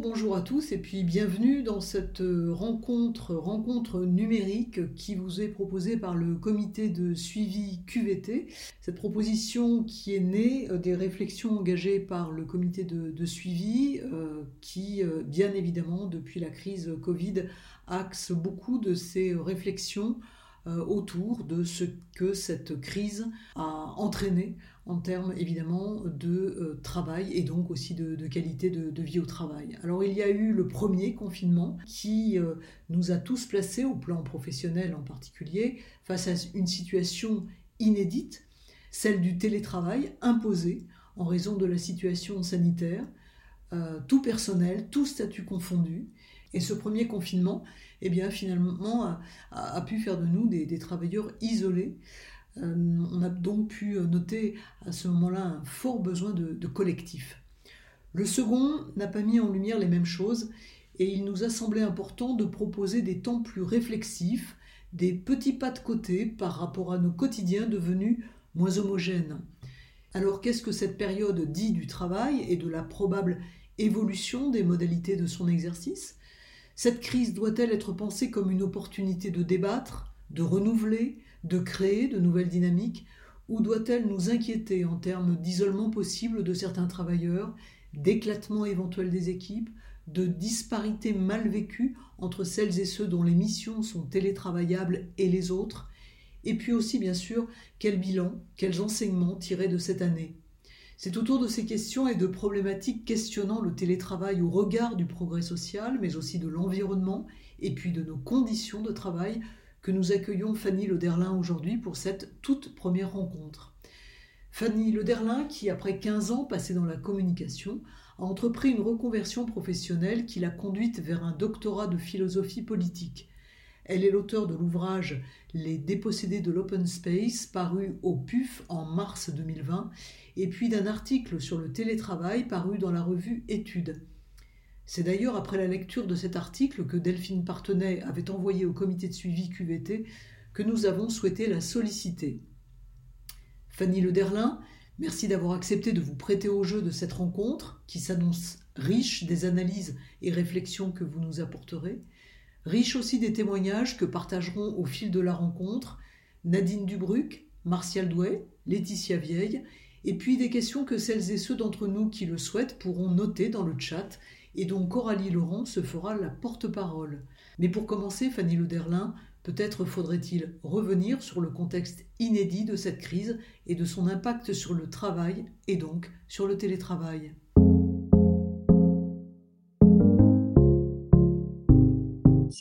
Bonjour à tous et puis bienvenue dans cette euh, rencontre, rencontre numérique qui vous est proposée par le comité de suivi QVT. Cette proposition qui est née euh, des réflexions engagées par le comité de, suivi euh, qui, bien évidemment, depuis la crise Covid, axe beaucoup de ces réflexions autour de ce que cette crise a entraîné en termes évidemment de euh, travail et donc aussi de, qualité de, vie au travail. Alors il y a eu le premier confinement qui euh, nous a tous placés, au plan professionnel en particulier, face à une situation inédite, celle du télétravail imposé en raison de la situation sanitaire, euh, tout personnel, tout statut confondu. Et ce premier confinement, eh bien, finalement, a, pu faire de nous des travailleurs isolés on a donc pu noter à ce moment-là un fort besoin de, collectif. Le second n'a pas mis en lumière les mêmes choses et il nous a semblé important de proposer des temps plus réflexifs, des petits pas de côté par rapport à nos quotidiens devenus moins homogènes. Alors qu'est-ce que cette période dit du travail et de la probable évolution des modalités de son exercice? Cette crise doit-elle être pensée comme une opportunité de débattre, de renouveler, de créer de nouvelles dynamiques ou doit-elle nous inquiéter en termes d'isolement possible de certains travailleurs, d'éclatement éventuel des équipes, de disparités mal vécues entre celles et ceux dont les missions sont télétravaillables et les autres Et puis aussi, bien sûr, quel bilan, quels enseignements tirer de cette année? C'est autour de ces questions et de problématiques questionnant le télétravail au regard du progrès social, mais aussi de l'environnement et puis de nos conditions de travail nous accueillons Fanny Lederlin aujourd'hui pour cette toute première rencontre. Fanny Lederlin, qui après 15 ans passés dans la communication, a entrepris une reconversion professionnelle qui l'a conduite vers un doctorat de philosophie politique. Elle est l'auteur de l'ouvrage Les dépossédés de l'open space, paru au PUF en mars 2020, et puis d'un article sur le télétravail paru dans la revue Études. C'est d'ailleurs après la lecture de cet article que Delphine Partenay avait envoyé au comité de suivi QVT que nous avons souhaité la solliciter. Fanny Lederlin, merci d'avoir accepté de vous prêter au jeu de cette rencontre qui s'annonce riche des analyses et réflexions que vous nous apporterez, riche aussi des témoignages que partageront au fil de la rencontre Nadine Dubruc, Martial Douai, Laetitia Vieille, et puis des questions que celles et ceux d'entre nous qui le souhaitent pourront noter dans le chat et dont Coralie Laurent se fera la porte-parole. Mais pour commencer, Fanny Lederlin, peut-être faudrait-il revenir sur le contexte inédit de cette crise et de son impact sur le travail et donc sur le télétravail.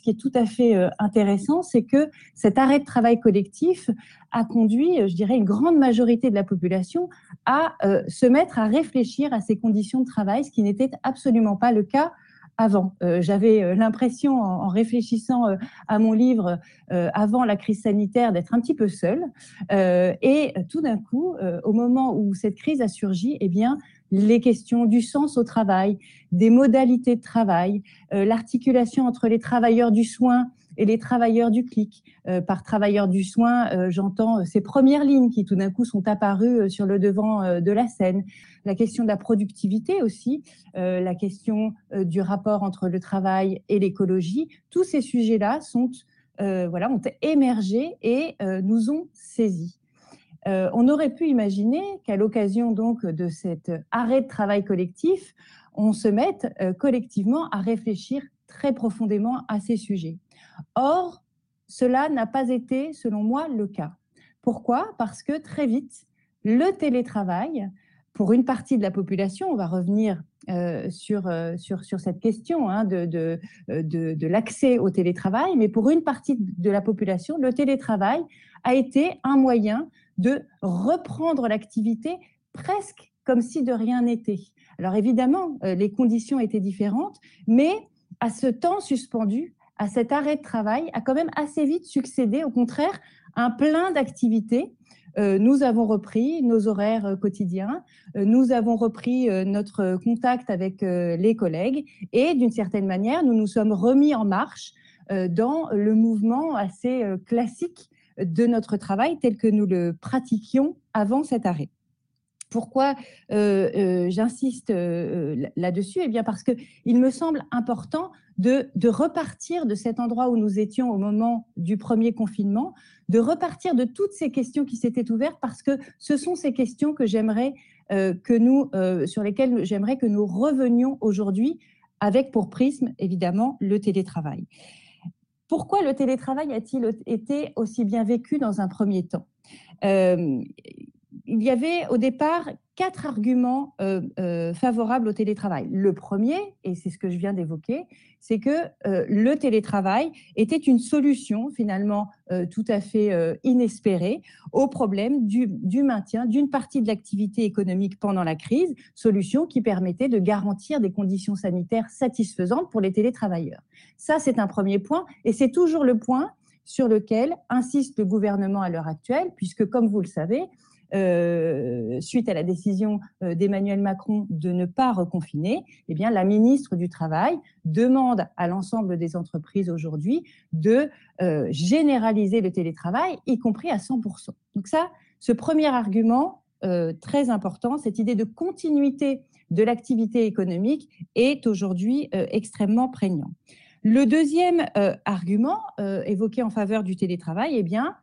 Qui est tout à fait euh, intéressant, c'est que cet arrêt de travail collectif a conduit, euh, je dirais, une grande majorité de la population à euh, se mettre à réfléchir à ces conditions de travail, ce qui n'était absolument pas le cas avant. J'avais l'impression, en, réfléchissant à mon livre avant la crise sanitaire, d'être un petit peu seule. et tout d'un coup, au moment où cette crise a surgi, eh bien, les questions du sens au travail, des modalités de travail, euh, l'articulation entre les travailleurs du soin et les travailleurs du clic. Euh, par travailleurs du soin, euh, j'entends ces premières lignes qui tout d'un coup sont apparues sur le devant de la scène. La question de la productivité aussi, la question du rapport entre le travail et l'écologie. Tous ces sujets-là sont voilà, ont émergé et nous ont saisis. Euh, on aurait pu imaginer qu'à l'occasion donc de cet arrêt de travail collectif, on se mette euh, collectivement à réfléchir très profondément à ces sujets. Or, cela n'a pas été, selon moi, le cas. Pourquoi? Parce que très vite, le télétravail, pour une partie de la population, on va revenir euh, sur, sur, sur, cette question hein, de, de, de l'accès au télétravail, mais pour une partie de la population, le télétravail a été un moyen de reprendre l'activité presque comme si de rien n'était. Alors évidemment, euh, les conditions étaient différentes, mais à ce temps suspendu, à cet arrêt de travail, a quand même assez vite succédé, au contraire, un plein d'activités. Euh, nous avons repris nos horaires euh, quotidiens, nous avons repris notre contact avec les collègues et d'une certaine manière, nous nous sommes remis en marche dans le mouvement assez classique de notre travail tel que nous le pratiquions avant cet arrêt. Pourquoi j'insiste là-dessus? Eh bien parce qu'il me semble important de, de, repartir de cet endroit où nous étions au moment du premier confinement, de repartir de toutes ces questions qui s'étaient ouvertes parce que ce sont ces questions que j'aimerais euh, que nous, euh, sur lesquelles j'aimerais que nous revenions aujourd'hui avec pour prisme évidemment le télétravail. Pourquoi le télétravail a-t-il été aussi bien vécu dans un premier temps? Euh, Il y avait au départ quatre arguments euh, euh, favorables au télétravail. Le premier, et c'est ce que je viens d'évoquer, c'est que euh, le télétravail était une solution finalement tout à fait inespérée au problème du, du maintien d'une partie de l'activité économique pendant la crise, solution qui permettait de garantir des conditions sanitaires satisfaisantes pour les télétravailleurs. Ça, c'est un premier point, et c'est toujours le point sur lequel insiste le gouvernement à l'heure actuelle, puisque, comme vous le savez, euh, suite à la décision euh, d'Emmanuel Macron de ne pas reconfiner, eh bien, la ministre du Travail demande à l'ensemble des entreprises aujourd'hui de euh, généraliser le télétravail, y compris à 100%. Donc ça, ce premier argument très important, cette idée de continuité de l'activité économique est aujourd'hui extrêmement prégnant. Le deuxième argument évoqué en faveur du télétravail, eh bien,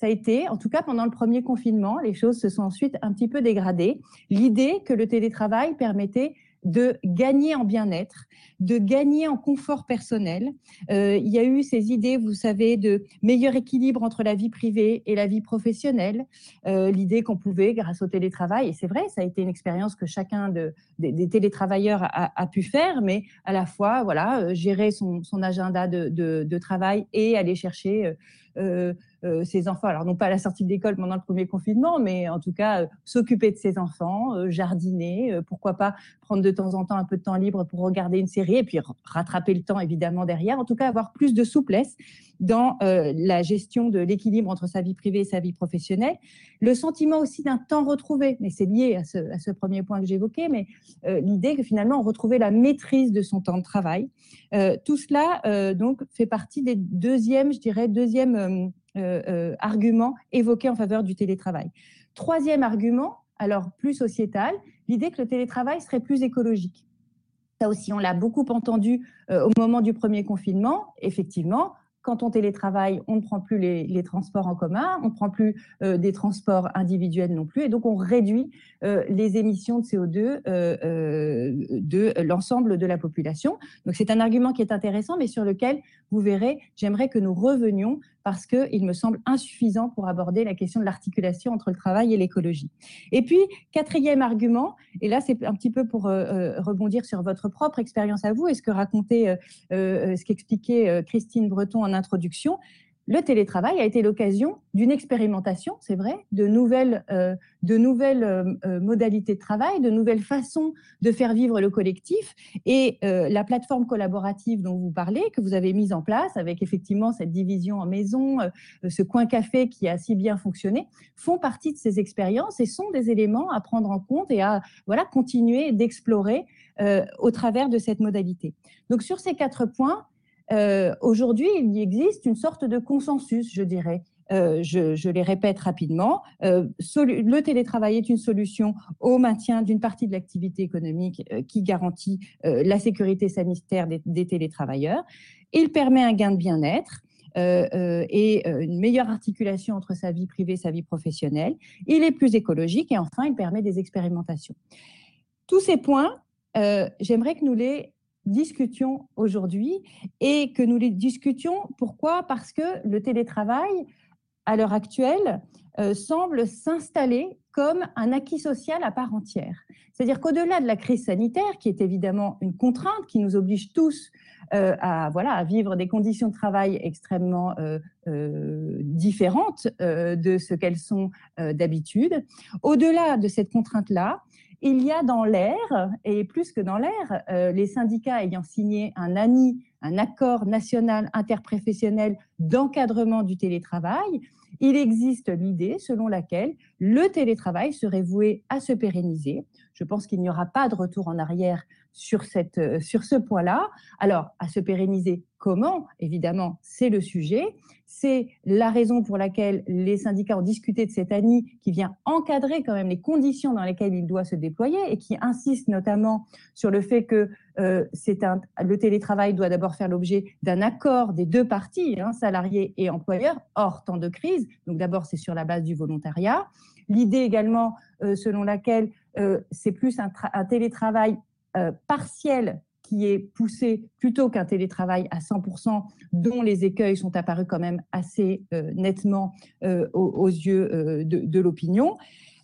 ça a été, en tout cas pendant le premier confinement, les choses se sont ensuite un petit peu dégradées. L'idée que le télétravail permettait de gagner en bien-être, de gagner en confort personnel. Euh, il y a eu ces idées, vous savez, de meilleur équilibre entre la vie privée et la vie professionnelle. Euh, l'idée qu'on pouvait, grâce au télétravail, et c'est vrai, ça a été une expérience que chacun des, télétravailleurs a, pu faire, mais à la fois, voilà, euh, gérer son, agenda de, travail et aller chercher ses enfants, alors non pas à la sortie de l'école pendant le premier confinement, mais en tout cas euh, s'occuper de ses enfants, euh, jardiner, pourquoi pas prendre de temps en temps un peu de temps libre pour regarder une série et puis rattraper le temps évidemment derrière, en tout cas avoir plus de souplesse dans la gestion de l'équilibre entre sa vie privée et sa vie professionnelle. Le sentiment aussi d'un temps retrouvé, mais c'est lié à ce, premier point que j'évoquais, mais l'idée que finalement on retrouvait la maîtrise de son temps de travail. tout cela donc fait partie des deuxièmes, je dirais, deuxième euh, euh, argument évoqué en faveur du télétravail. Troisième argument, alors plus sociétal, l'idée que le télétravail serait plus écologique. Ça aussi, on l'a beaucoup entendu euh, au moment du premier confinement. Effectivement, quand on télétravaille, on ne prend plus les, transports en commun, on ne prend plus euh, des transports individuels non plus, et donc on réduit euh, les émissions de CO2 euh, de l'ensemble de la population. Donc c'est un argument qui est intéressant, mais sur lequel, vous verrez, j'aimerais que nous revenions parce qu'il me semble insuffisant pour aborder la question de l'articulation entre le travail et l'écologie. Et puis, quatrième argument, et là c'est un petit peu pour rebondir sur votre propre expérience à vous et ce que racontait, ce qu'expliquait Christine Breton en introduction, le télétravail a été l'occasion d'une expérimentation, c'est vrai, de nouvelles, euh, de nouvelles euh, euh, modalités de travail, de nouvelles façons de faire vivre le collectif. Et la plateforme collaborative dont vous parlez, que vous avez mise en place, avec effectivement cette division en maison, ce coin café qui a si bien fonctionné, font partie de ces expériences et sont des éléments à prendre en compte et à voilà, continuer d'explorer au travers de cette modalité. Donc sur ces quatre points, euh, aujourd'hui, il y existe une sorte de consensus, je dirais. Euh, je, les répète rapidement. Euh, le télétravail est une solution au maintien d'une partie de l'activité économique qui garantit la sécurité sanitaire des, télétravailleurs. Il permet un gain de bien-être. et une meilleure articulation entre sa vie privée et sa vie professionnelle. Il est plus écologique et enfin, il permet des expérimentations. Tous ces points, j'aimerais que nous les discutions aujourd'hui et que nous les discutions. Pourquoi? Parce que le télétravail, à l'heure actuelle, euh, semble s'installer comme un acquis social à part entière. C'est-à-dire qu'au-delà de la crise sanitaire, qui est évidemment une contrainte qui nous oblige tous euh, à, voilà, à vivre des conditions de travail extrêmement euh, différentes de ce qu'elles sont d'habitude, au-delà de cette contrainte-là, il y a dans l'air, et plus que dans l'air, euh, les syndicats ayant signé un ANI, un accord national interprofessionnel d'encadrement du télétravail, il existe l'idée selon laquelle le télétravail serait voué à se pérenniser. Je pense qu'il n'y aura pas de retour en arrière sur, cette, sur ce point-là. Alors, à se pérenniser, comment? Évidemment, c'est le sujet. C'est la raison pour laquelle les syndicats ont discuté de cette ANI qui vient encadrer quand même les conditions dans lesquelles il doit se déployer et qui insiste notamment sur le fait que euh, le télétravail doit d'abord faire l'objet d'un accord des deux parties, hein, salariés et employeurs, hors temps de crise. Donc d'abord, c'est sur la base du volontariat. L'idée également euh, selon laquelle euh, c'est plus un télétravail partiel qui est poussé plutôt qu'un télétravail à 100%, dont les écueils sont apparus quand même assez euh, nettement euh, aux, yeux euh, de, l'opinion.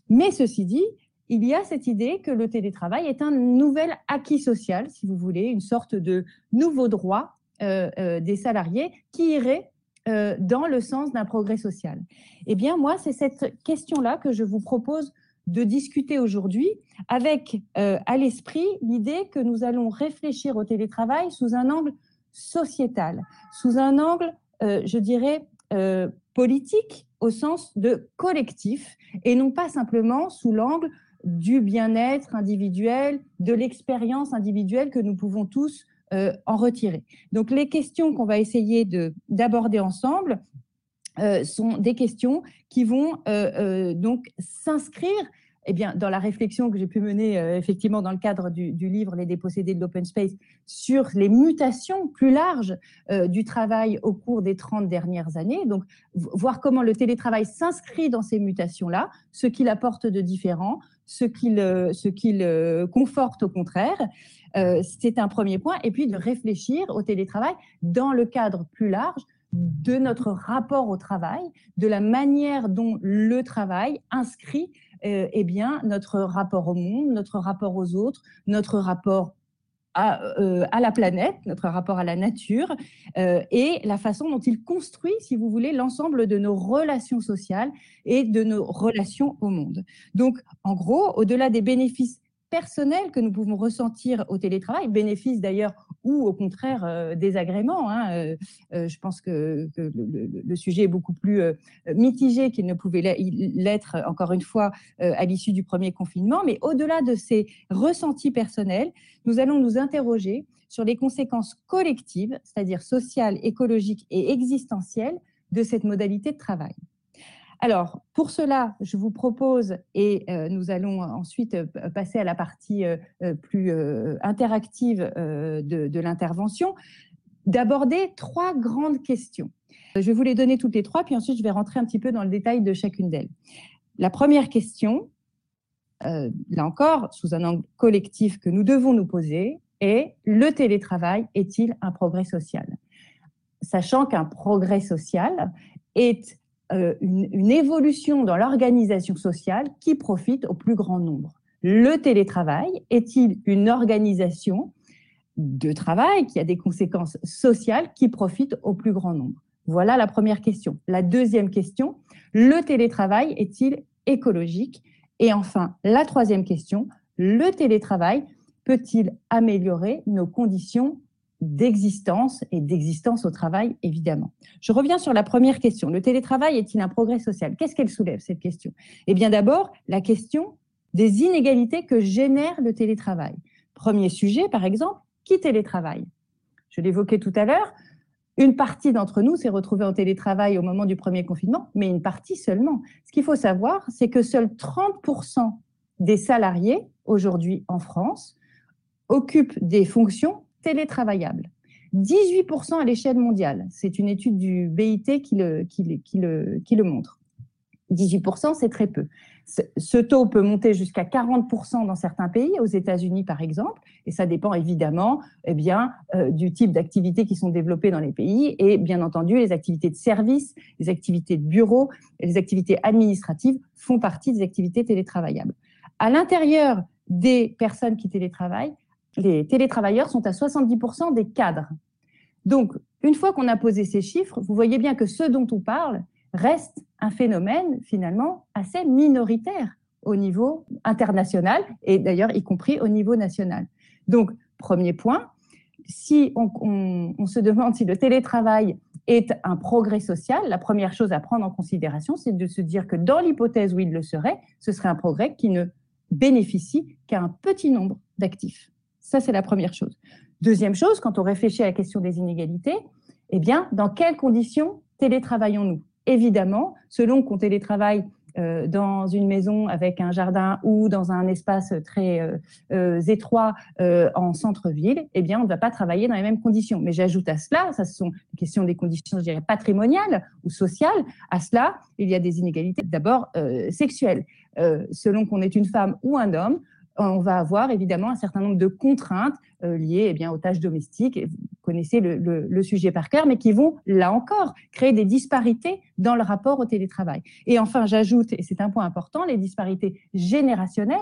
Mais ceci dit, il y a cette idée que le télétravail est un nouvel acquis social, si vous voulez, une sorte de nouveau droit des salariés qui irait dans le sens d'un progrès social. Eh bien, moi, c'est cette question-là que je vous propose de discuter aujourd'hui avec euh, à l'esprit l'idée que nous allons réfléchir au télétravail sous un angle sociétal, sous un angle, euh, je dirais, euh, politique au sens de collectif et non pas simplement sous l'angle du bien-être individuel, de l'expérience individuelle que nous pouvons tous en retirer. Donc les questions qu'on va essayer d'aborder ensemble, euh, sont des questions qui vont euh, euh, donc s'inscrire eh bien, dans la réflexion que j'ai pu mener effectivement dans le cadre du, livre Les dépossédés de l'open space sur les mutations plus larges du travail au cours des 30 dernières années. Donc, voir comment le télétravail s'inscrit dans ces mutations-là, ce qu'il apporte de différent, ce qu'il ce qu'il conforte au contraire. C'est un premier point. Et puis de réfléchir au télétravail dans le cadre plus large de notre rapport au travail, de la manière dont le travail inscrit euh, eh bien, notre rapport au monde, notre rapport aux autres, notre rapport à, euh, la planète, notre rapport à la nature, euh, et la façon dont il construit, si vous voulez, l'ensemble de nos relations sociales et de nos relations au monde. Donc, en gros, au-delà des bénéfices personnels que nous pouvons ressentir au télétravail, bénéfices d'ailleurs ou au contraire euh, désagréments. Hein, euh, euh, je pense que, le, sujet est beaucoup plus mitigé qu'il ne pouvait l'être, encore une fois, à l'issue du premier confinement. Mais au-delà de ces ressentis personnels, nous allons nous interroger sur les conséquences collectives, c'est-à-dire sociales, écologiques et existentielles de cette modalité de travail. Alors, pour cela, je vous propose, et euh, nous allons ensuite euh, passer à la partie euh, plus interactive de, l'intervention, d'aborder trois grandes questions. Je vais vous les donner toutes les trois, puis ensuite je vais rentrer un petit peu dans le détail de chacune d'elles. La première question, là encore, sous un angle collectif que nous devons nous poser, est le télétravail est-il un progrès social? Sachant qu'un progrès social est euh, une, évolution dans l'organisation sociale qui profite au plus grand nombre. Le télétravail est-il une organisation de travail qui a des conséquences sociales qui profitent au plus grand nombre? Voilà la première question. La deuxième question, le télétravail est-il écologique? Et enfin, la troisième question, le télétravail peut-il améliorer nos conditions d'existence et d'existence au travail, évidemment. Je reviens sur la première question. Le télétravail est-il un progrès social? Qu'est-ce qu'elle soulève, cette question? Eh bien d'abord, la question des inégalités que génère le télétravail. Premier sujet, par exemple, qui télétravaille? Je l'évoquais tout à l'heure, une partie d'entre nous s'est retrouvée en télétravail au moment du premier confinement, mais une partie seulement. Ce qu'il faut savoir, c'est que seuls 30% des salariés aujourd'hui en France occupent des fonctions télétravaillable. 18% à l'échelle mondiale. C'est une étude du BIT qui le, qui le, qui le, montre. 18%, c'est très peu. Ce taux peut monter jusqu'à 40% dans certains pays, aux États-Unis par exemple, et ça dépend évidemment eh bien, euh, du type d'activités qui sont développées dans les pays et bien entendu les activités de service, les activités de bureau, les activités administratives font partie des activités télétravaillables. À l'intérieur des personnes qui télétravaillent, les télétravailleurs sont à 70% des cadres. Donc, une fois qu'on a posé ces chiffres, vous voyez bien que ce dont on parle reste un phénomène finalement assez minoritaire au niveau international et d'ailleurs y compris au niveau national. Donc, premier point, si on, on, se demande si le télétravail est un progrès social, la première chose à prendre en considération, c'est de se dire que dans l'hypothèse où il le serait, ce serait un progrès qui ne bénéficie qu'à un petit nombre d'actifs. Ça, c'est la première chose. Deuxième chose, quand on réfléchit à la question des inégalités, eh bien, dans quelles conditions télétravaillons-nous? Évidemment, selon qu'on télétravaille euh, dans une maison avec un jardin ou dans un espace très euh, euh, étroit en centre-ville, eh bien, on ne va pas travailler dans les mêmes conditions. Mais j'ajoute à cela, ça ce sont les questions des conditions, patrimoniales ou sociales. À cela, il y a des inégalités d'abord sexuelles. selon qu'on est une femme ou un homme, on va avoir évidemment un certain nombre de contraintes euh, liées eh bien, aux tâches domestiques. Vous connaissez le, sujet par cœur, mais qui vont, là encore, créer des disparités dans le rapport au télétravail. Et enfin, j'ajoute, et c'est un point important, les disparités générationnelles,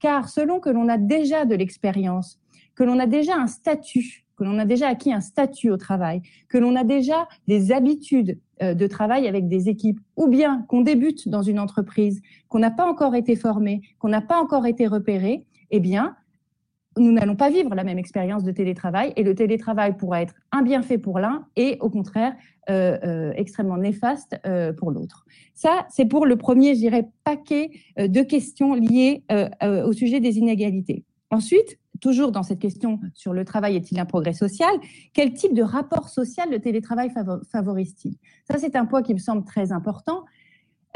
car selon que l'on a déjà de l'expérience, que l'on a déjà un statut, que l'on a déjà acquis un statut au travail, que l'on a déjà des habitudes euh, de travail avec des équipes, ou bien qu'on débute dans une entreprise, qu'on n'a pas encore été formé, qu'on n'a pas encore été repéré, eh bien, nous n'allons pas vivre la même expérience de télétravail et le télétravail pourra être un bienfait pour l'un et au contraire euh, euh, extrêmement néfaste pour l'autre. Ça, c'est pour le premier, je dirais, paquet de questions liées au sujet des inégalités. Ensuite, toujours dans cette question sur le travail est-il un progrès social, quel type de rapport social le télétravail favorise-t-il? Ça, c'est un point qui me semble très important.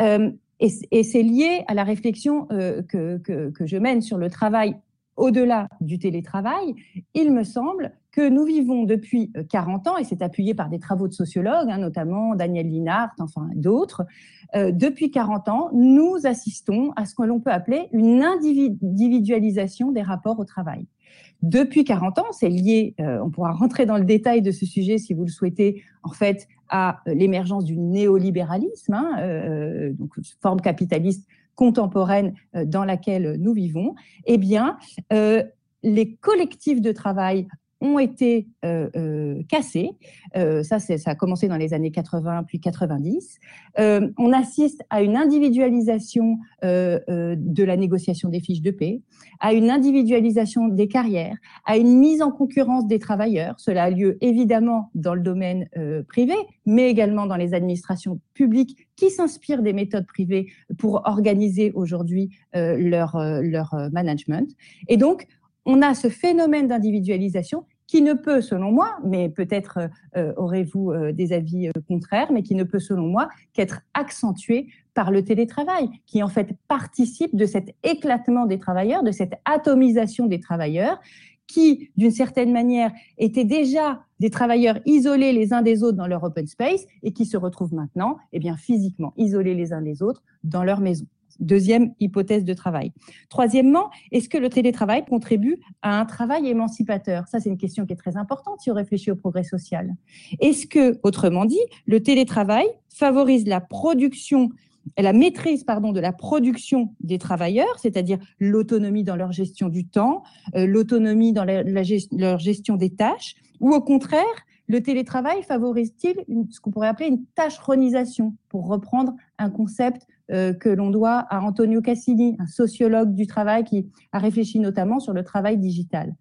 Euh, et, c'est lié à la réflexion euh, que, que, je mène sur le travail au-delà du télétravail. Il me semble que nous vivons depuis 40 euh, ans, et c'est appuyé par des travaux de sociologues, hein, notamment Daniel Linhart, enfin d'autres, depuis 40 ans, nous assistons à ce que l'on peut appeler une individualisation des rapports au travail depuis 40 ans. C'est lié, euh, on pourra rentrer dans le détail de ce sujet si vous le souhaitez, en fait, à euh, l'émergence du néolibéralisme, hein, euh, donc forme capitaliste contemporaine dans laquelle nous vivons. Eh bien, les collectifs de travail ont été euh, euh, cassés. Euh, ça, ça a commencé dans les années 80 puis 90. on assiste à une individualisation de la négociation des fiches de paix, à une individualisation des carrières, à une mise en concurrence des travailleurs. Cela a lieu évidemment dans le domaine privé, mais également dans les administrations publiques qui s'inspirent des méthodes privées pour organiser aujourd'hui leur, leur management. Et donc, on a ce phénomène d'individualisation qui ne peut, selon moi, mais peut-être euh, aurez-vous euh, des avis euh, contraires, mais qui ne peut, selon moi, qu'être accentué par le télétravail, qui en fait participe de cet éclatement des travailleurs, de cette atomisation des travailleurs, qui, d'une certaine manière, étaient déjà des travailleurs isolés les uns des autres dans leur open space et qui se retrouvent maintenant, eh bien, physiquement isolés les uns des autres dans leur maison. Deuxième hypothèse de travail. Troisièmement, est-ce que le télétravail contribue à un travail émancipateur? Ça, c'est une question qui est très importante si on réfléchit au progrès social. Est-ce que, autrement dit, le télétravail favorise la production la maîtrise pardon, de la production des travailleurs, c'est-à-dire l'autonomie dans leur gestion du temps, euh, l'autonomie dans leur gestion des tâches, ou au contraire, le télétravail favorise-t-il ce qu'on pourrait appeler une tâcheronisation, pour reprendre un concept euh, que l'on doit à Antonio Cassini, un sociologue du travail qui a réfléchi notamment sur le travail digital.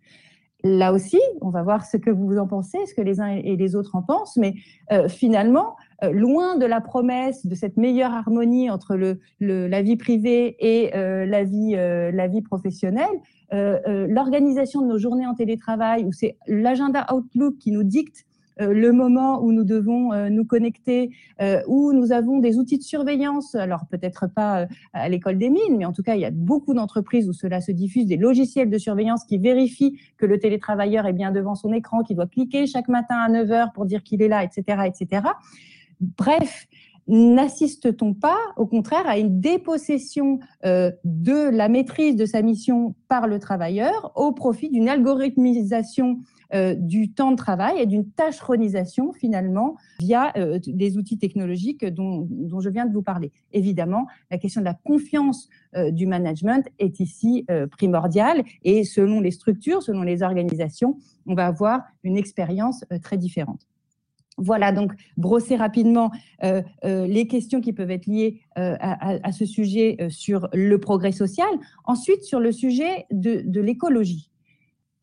Là aussi, on va voir ce que vous en pensez, ce que les uns et les autres en pensent, mais euh, finalement, euh, loin de la promesse de cette meilleure harmonie entre la vie privée et la, vie, la vie professionnelle, l'organisation de nos journées en télétravail, où c'est l'agenda Outlook qui nous dicte le moment où nous devons euh, nous connecter, euh, où nous avons des outils de surveillance, alors peut-être pas à l'école des mines, mais en tout cas, il y a beaucoup d'entreprises où cela se diffuse, des logiciels de surveillance qui vérifient que le télétravailleur est bien devant son écran, qu'il doit cliquer chaque matin à 9 heures pour dire qu'il est là, etc., etc. Bref, n'assiste-t-on pas, au contraire, à une dépossession de la maîtrise de sa mission par le travailleur au profit d'une algorithmisation euh, du temps de travail et d'une tâcheronisation finalement via euh, des outils technologiques dont, je viens de vous parler. Évidemment, la question de la confiance euh, du management est ici primordiale et selon les structures, selon les organisations, on va avoir une expérience très différente. Voilà, donc brosser rapidement les questions qui peuvent être liées à, ce sujet sur le progrès social. Ensuite, sur le sujet de l'écologie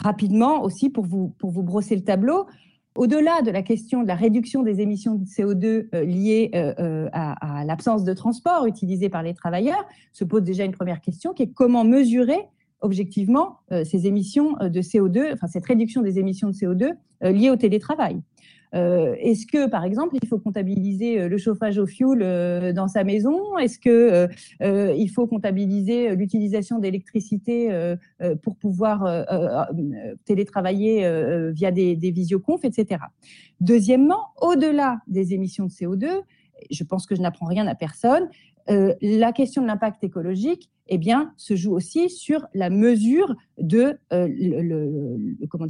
rapidement aussi pour vous, pour vous brosser le tableau. Au-delà de la question de la réduction des émissions de CO2 euh, liées euh, euh, à, l'absence de transport utilisé par les travailleurs, se pose déjà une première question qui est comment mesurer objectivement ces émissions de CO2, enfin cette réduction des émissions de CO2 liées au télétravail. Euh, est-ce que, par exemple, il faut comptabiliser euh, le chauffage au fioul euh, dans sa maison? Est-ce que il faut comptabiliser l'utilisation d'électricité pour pouvoir télétravailler via des, des visioconf, etc. Deuxièmement, au-delà des émissions de CO2, je pense que je n'apprends rien à personne. Euh, la question de l'impact écologique eh bien, se joue aussi sur la mesure de euh,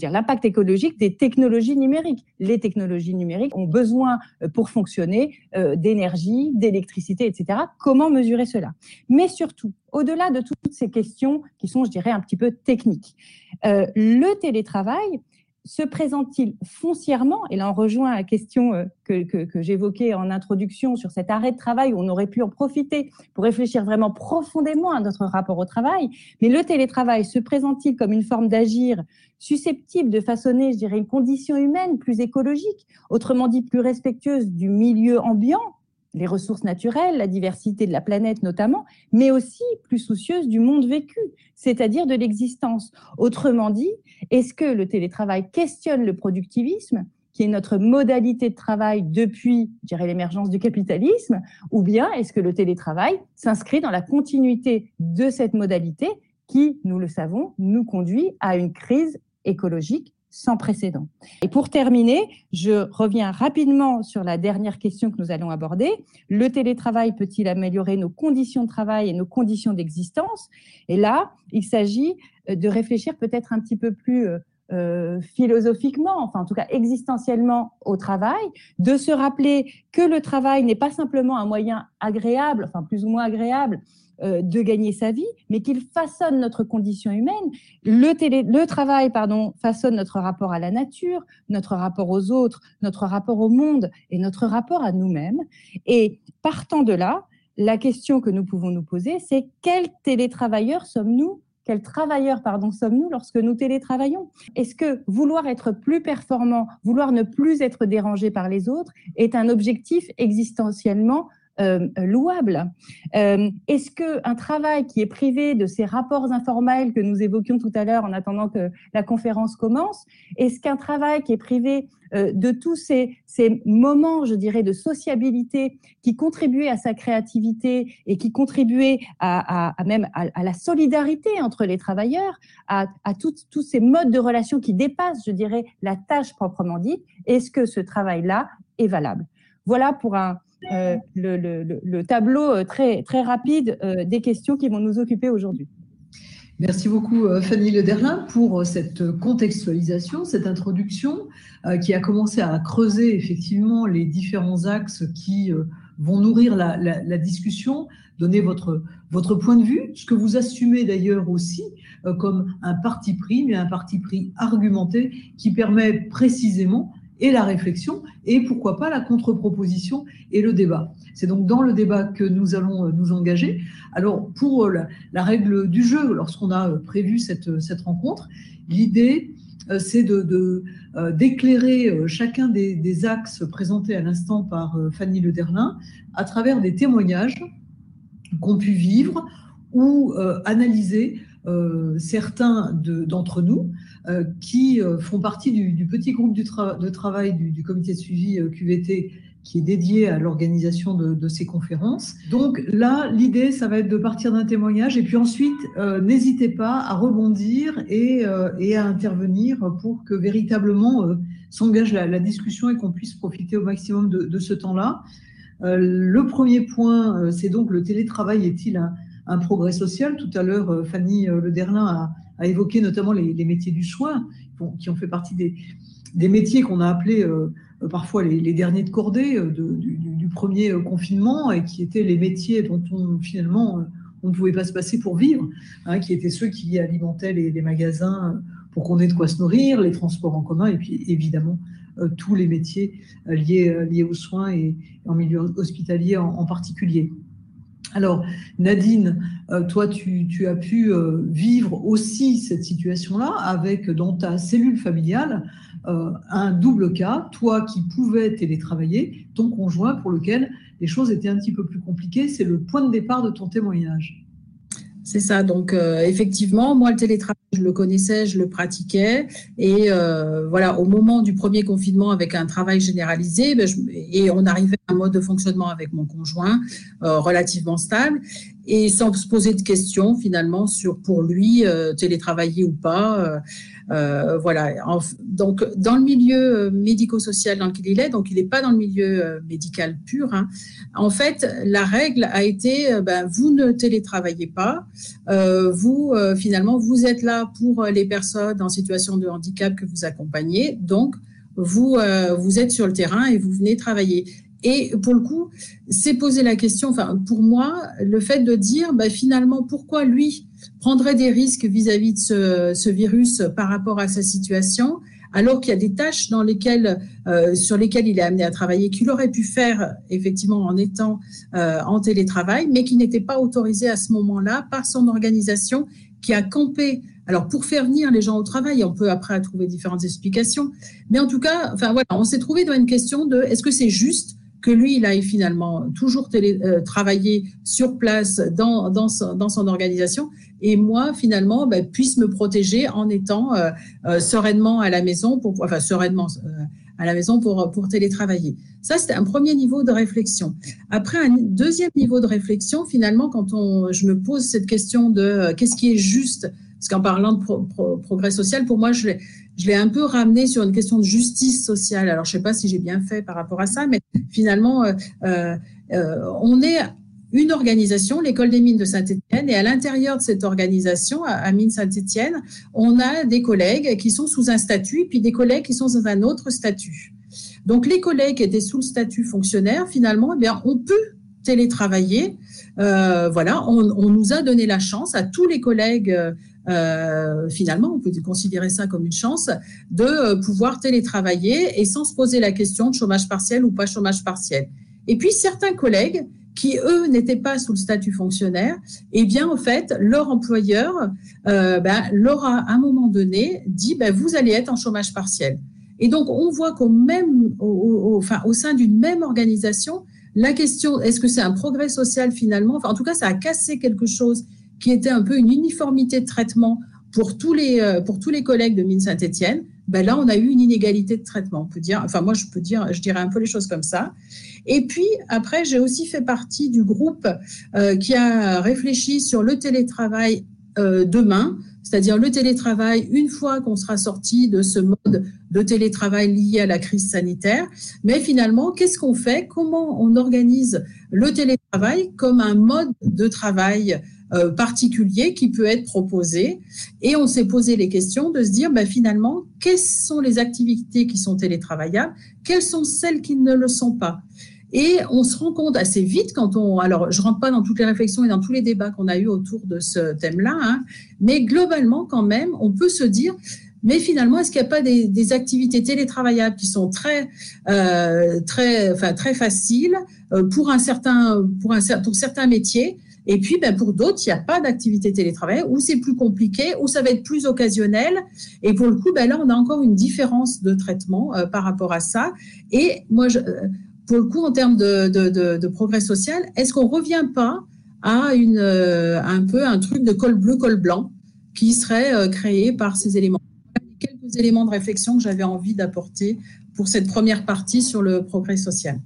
l'impact écologique des technologies numériques. Les technologies numériques ont besoin euh, pour fonctionner d'énergie, d'électricité, etc. Comment mesurer cela? Mais surtout, au-delà de toutes ces questions qui sont, je dirais, un petit peu techniques, le télétravail se présente-t-il foncièrement, et là on rejoint la question euh, que, j'évoquais en introduction sur cet arrêt de travail où on aurait pu en profiter pour réfléchir vraiment profondément à notre rapport au travail, mais le télétravail se présente-t-il comme une forme d'agir susceptible de façonner, je dirais, une condition humaine plus écologique, autrement dit plus respectueuse du milieu ambiant les ressources naturelles, la diversité de la planète notamment, mais aussi plus soucieuse du monde vécu, c'est-à-dire de l'existence. Autrement dit, est-ce que le télétravail questionne le productivisme qui est notre modalité de travail depuis, l'émergence du capitalisme, ou bien est-ce que le télétravail s'inscrit dans la continuité de cette modalité qui, nous le savons, nous conduit à une crise écologique sans précédent. Et pour terminer, je reviens rapidement sur la dernière question que nous allons aborder. Le télétravail peut-il améliorer nos conditions de travail et nos conditions d'existence? Et là, il s'agit euh, de réfléchir peut-être un petit peu plus euh, euh, philosophiquement, enfin en tout cas existentiellement au travail, de se rappeler que le travail n'est pas simplement un moyen agréable, enfin plus ou moins agréable, de gagner sa vie, mais qu'il façonne notre condition humaine. Le, le travail pardon, façonne notre rapport à la nature, notre rapport aux autres, notre rapport au monde et notre rapport à nous-mêmes. Et partant de là, la question que nous pouvons nous poser, c'est quels télétravailleurs sommes-nous? Quels travailleurs pardon, sommes-nous lorsque nous télétravaillons? Est-ce que vouloir être plus performant, vouloir ne plus être dérangé par les autres est un objectif existentiellement euh, louable. Euh, est-ce qu'un travail qui est privé de ces rapports informels que nous évoquions tout à l'heure en attendant que la conférence commence, est-ce qu'un travail qui est privé euh, de tous ces, ces, moments, je dirais, de sociabilité qui contribuaient à sa créativité et qui contribuaient à, à, même à, la solidarité entre les travailleurs, à, à tous ces modes de relation qui dépassent, je dirais, la tâche proprement dite, est-ce que ce travail-là est valable? Voilà pour un, euh, le, tableau euh, très, très rapide euh, des questions qui vont nous occuper aujourd'hui. Merci beaucoup Fanny Lederlin pour cette contextualisation, cette introduction qui a commencé à creuser effectivement les différents axes qui vont nourrir la, discussion, donner votre, votre point de vue, ce que vous assumez d'ailleurs aussi comme un parti pris, mais un parti pris argumenté qui permet précisément et la réflexion, et pourquoi pas la contre-proposition et le débat. C'est donc dans le débat que nous allons euh, nous engager. Alors, pour euh, la, règle du jeu, lorsqu'on a euh, prévu cette, cette rencontre, l'idée, c'est de, d'éclairer chacun des, axes présentés à l'instant par Fanny Lederlin à travers des témoignages qu'ont pu vivre ou analyser certains d'entre nous qui euh, font partie du, petit groupe de travail du, comité de suivi euh, QVT qui est dédié à l'organisation de, ces conférences. Donc là, l'idée, ça va être de partir d'un témoignage et puis ensuite, n'hésitez pas à rebondir et, à intervenir pour que véritablement s'engage la, discussion et qu'on puisse profiter au maximum de, ce temps-là. le premier point, c'est donc le télétravail est-il un, un, progrès social? Tout à l'heure, Fanny Lederlin a a évoqué notamment les, métiers du soin, qui ont fait partie des, métiers qu'on a appelés euh, parfois les, derniers de cordée euh, du, premier euh, confinement et qui étaient les métiers dont on finalement on ne pouvait pas se passer pour vivre, hein, qui étaient ceux qui alimentaient les, magasins pour qu'on ait de quoi se nourrir, les transports en commun et puis évidemment tous les métiers liés aux soins et, en milieu hospitalier en particulier. Alors, Nadine, euh, toi, tu, as pu euh, vivre aussi cette situation-là avec, dans ta cellule familiale, euh, un double cas, toi qui pouvais télétravailler, ton conjoint pour lequel les choses étaient un petit peu plus compliquées. C'est le point de départ de ton témoignage. C'est ça. Donc, effectivement, moi, le télétravail, je le connaissais, je le pratiquais. Et euh, voilà, au moment du premier confinement, avec un travail généralisé, ben, et on arrivait à un mode de fonctionnement avec mon conjoint euh, relativement stable et sans se poser de questions finalement sur pour lui télétravailler ou pas. Euh, voilà. donc, dans le milieu euh, médico-social dans lequel il est, donc il n'est pas dans le milieu euh, médical pur. Hein. En fait, la règle a été, ben, vous ne télétravaillez pas. vous, finalement, vous êtes là pour les personnes en situation de handicap que vous accompagnez. Donc, vous, vous êtes sur le terrain et vous venez travailler. Et pour le coup, c'est poser la question, enfin, pour moi, le fait de dire, bah, finalement, pourquoi lui prendrait des risques vis-à-vis de ce, virus par rapport à sa situation, alors qu'il y a des tâches dans lesquelles, euh, sur lesquelles il est amené à travailler, qu'il aurait pu faire effectivement en étant euh, en télétravail, mais qui n'était pas autorisé à ce moment-là par son organisation qui a campé. Alors pour faire venir les gens au travail, on peut après trouver différentes explications, mais en tout cas, enfin voilà, on s'est trouvé dans une question de est-ce que c'est juste que lui, il aille finalement toujours télé, euh, travailler sur place dans, dans, dans, son organisation et moi, finalement, ben, puisse me protéger en étant euh, euh, sereinement à la maison, pour, enfin sereinement à la maison pour, pour télétravailler. Ça, c'était un premier niveau de réflexion. Après, un deuxième niveau de réflexion, finalement, quand on, je me pose cette question de qu'est-ce qui est juste, parce qu'en parlant de progrès social, pour moi, je je l'ai un peu ramené sur une question de justice sociale. Alors, je ne sais pas si j'ai bien fait par rapport à ça, mais finalement, euh, euh, euh, on est une organisation, l'école des mines de Saint-Étienne, et à l'intérieur de cette organisation, à, Mines Saint-Étienne, on a des collègues qui sont sous un statut, puis des collègues qui sont dans un autre statut. Donc, les collègues qui étaient sous le statut fonctionnaire, finalement, eh bien, on peut télétravailler. voilà, on, nous a donné la chance à tous les collègues euh, finalement, on peut considérer ça comme une chance de euh, pouvoir télétravailler et sans se poser la question de chômage partiel ou pas chômage partiel. Et puis certains collègues qui eux n'étaient pas sous le statut fonctionnaire, eh bien en fait leur employeur euh, ben, leur a à un moment donné dit ben, vous allez être en chômage partiel. Et donc on voit qu'au même, enfin, au sein d'une même organisation, la question est-ce que c'est un progrès social finalement? En tout cas ça a cassé quelque chose qui était un peu une uniformité de traitement pour tous les, euh, pour tous les collègues de Mine Saint-Etienne, ben là, on a eu une inégalité de traitement. On peut dire, enfin, moi, je peux dire, je dirais un peu les choses comme ça. Et puis, après, j'ai aussi fait partie du groupe euh, qui a réfléchi sur le télétravail euh, demain, c'est-à-dire le télétravail une fois qu'on sera sorti de ce mode de télétravail lié à la crise sanitaire. Mais finalement, qu'est-ce qu'on fait? Comment on organise le télétravail comme un mode de travail euh, particulier qui peut être proposé. Et on s'est posé les questions de se dire, bah, finalement, quelles sont les activités qui sont télétravaillables, quelles sont celles qui ne le sont pas? Et on se rend compte assez vite quand on, alors je rentre pas dans toutes les réflexions et dans tous les débats qu'on a eu autour de ce thème-là, hein, mais globalement quand même, on peut se dire, mais finalement, est-ce qu'il n'y a pas des, des, activités télétravaillables qui sont très, euh, très, enfin très faciles euh, pour un certain, pour un pour certains métiers et puis, ben, pour d'autres, il n'y a pas d'activité télétravail, ou c'est plus compliqué, ou ça va être plus occasionnel. Et pour le coup, ben, là, on a encore une différence de traitement euh, par rapport à ça. Et moi, euh, pour le coup, en termes de, progrès social, est-ce qu'on ne revient pas à euh, un peu un truc de col bleu, col blanc qui serait créé par ces éléments? Quelques éléments de réflexion que j'avais envie d'apporter pour cette première partie sur le progrès social.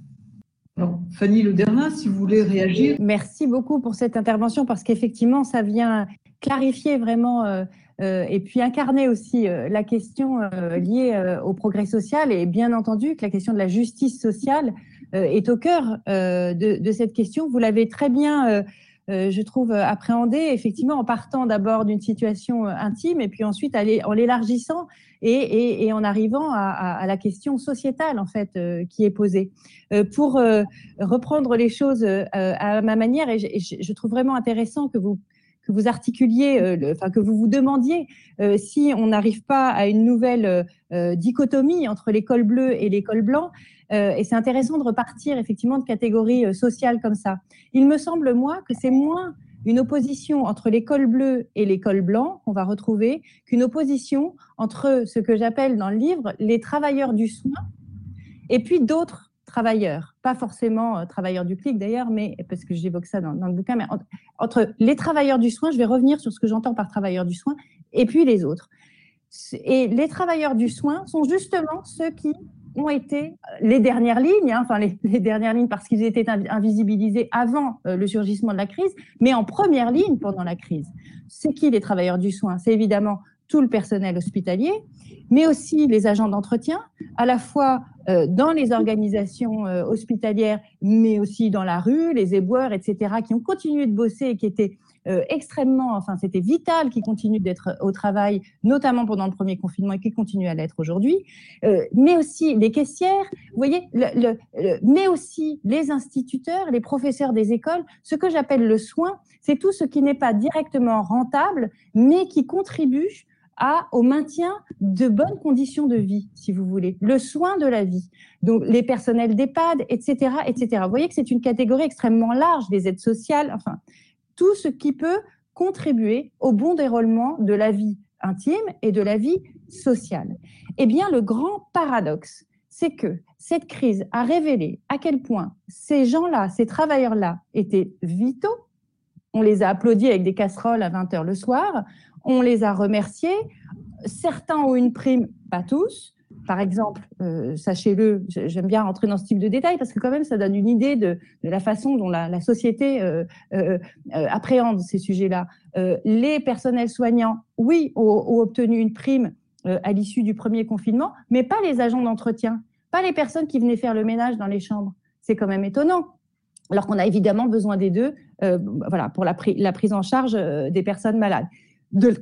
Fanny Lederna, si vous voulez réagir. Merci beaucoup pour cette intervention parce qu'effectivement, ça vient clarifier vraiment euh, euh, et puis incarner aussi euh, la question liée au progrès social et bien entendu que la question de la justice sociale est au cœur de, cette question. Vous l'avez très bien je trouve, euh, appréhender effectivement en partant d'abord d'une situation euh, intime et puis ensuite en l'élargissant et, en arrivant à, la question sociétale en fait qui est posée. pour reprendre les choses à ma manière, et je, trouve vraiment intéressant que vous que vous articuliez, enfin que vous vous demandiez si on n'arrive pas à une nouvelle dichotomie entre l'école bleue et l'école blanc. Euh, et c'est intéressant de repartir effectivement de catégories euh, sociales comme ça. Il me semble, moi, que c'est moins une opposition entre l'école bleue et l'école blanc qu'on va retrouver qu'une opposition entre ce que j'appelle dans le livre les travailleurs du soin et puis d'autres travailleurs, pas forcément euh, travailleurs du clic d'ailleurs, mais parce que j'évoque ça dans, le bouquin, mais entre, les travailleurs du soin, je vais revenir sur ce que j'entends par travailleurs du soin, et puis les autres. Et les travailleurs du soin sont justement ceux qui ont été euh, les dernières lignes, hein, enfin les, dernières lignes parce qu'ils étaient invisibilisés avant euh, le surgissement de la crise, mais en première ligne pendant la crise. C'est qui les travailleurs du soin? C'est évidemment tout le personnel hospitalier, mais aussi les agents d'entretien, à la fois euh, dans les organisations hospitalières, mais aussi dans la rue, les éboueurs, etc., qui ont continué de bosser et qui étaient euh, extrêmement, enfin c'était vital qui continue d'être au travail, notamment pendant le premier confinement et qui continue à l'être aujourd'hui, euh, mais aussi les caissières, vous voyez, mais aussi les instituteurs, les professeurs des écoles. Ce que j'appelle le soin, c'est tout ce qui n'est pas directement rentable, mais qui contribue à, au maintien de bonnes conditions de vie, si vous voulez, le soin de la vie. Donc, les personnels d'EHPAD, etc., etc. Vous voyez que c'est une catégorie extrêmement large, les aides sociales, enfin, tout ce qui peut contribuer au bon déroulement de la vie intime et de la vie sociale. Eh bien, le grand paradoxe, c'est que cette crise a révélé à quel point ces gens-là, ces travailleurs-là, étaient vitaux. On les a applaudis avec des casseroles à 20 h le soir, on les a remerciés. Certains ont une prime, pas tous, par exemple, euh, sachez-le, j'aime bien rentrer dans ce type de détails parce que quand même, ça donne une idée de, la façon dont la, société euh, euh, appréhende ces sujets-là. les personnels soignants, oui, ont, obtenu une prime à l'issue du premier confinement, mais pas les agents d'entretien, pas les personnes qui venaient faire le ménage dans les chambres. C'est quand même étonnant. Alors qu'on a évidemment besoin des deux, voilà, pour la, prise en charge des personnes malades. De,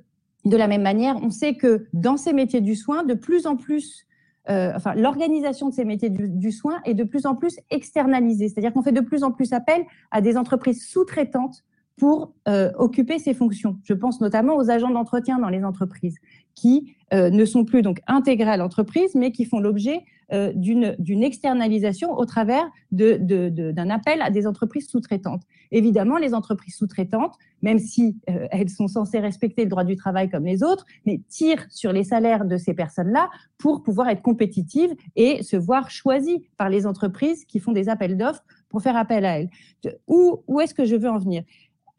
la même manière, on sait que dans ces métiers du soin, de plus en plus euh, enfin, l'organisation de ces métiers du, soin est de plus en plus externalisée. C'est-à-dire qu'on fait de plus en plus appel à des entreprises sous-traitantes pour euh, occuper ces fonctions. Je pense notamment aux agents d'entretien dans les entreprises qui euh, ne sont plus donc intégrés à l'entreprise, mais qui font l'objet euh, d'une externalisation au travers d'un appel à des entreprises sous-traitantes. Évidemment, les entreprises sous-traitantes, même si elles sont censées respecter le droit du travail comme les autres, mais tirent sur les salaires de ces personnes-là pour pouvoir être compétitives et se voir choisies par les entreprises qui font des appels d'offres pour faire appel à elles. Où est-ce que je veux en venir?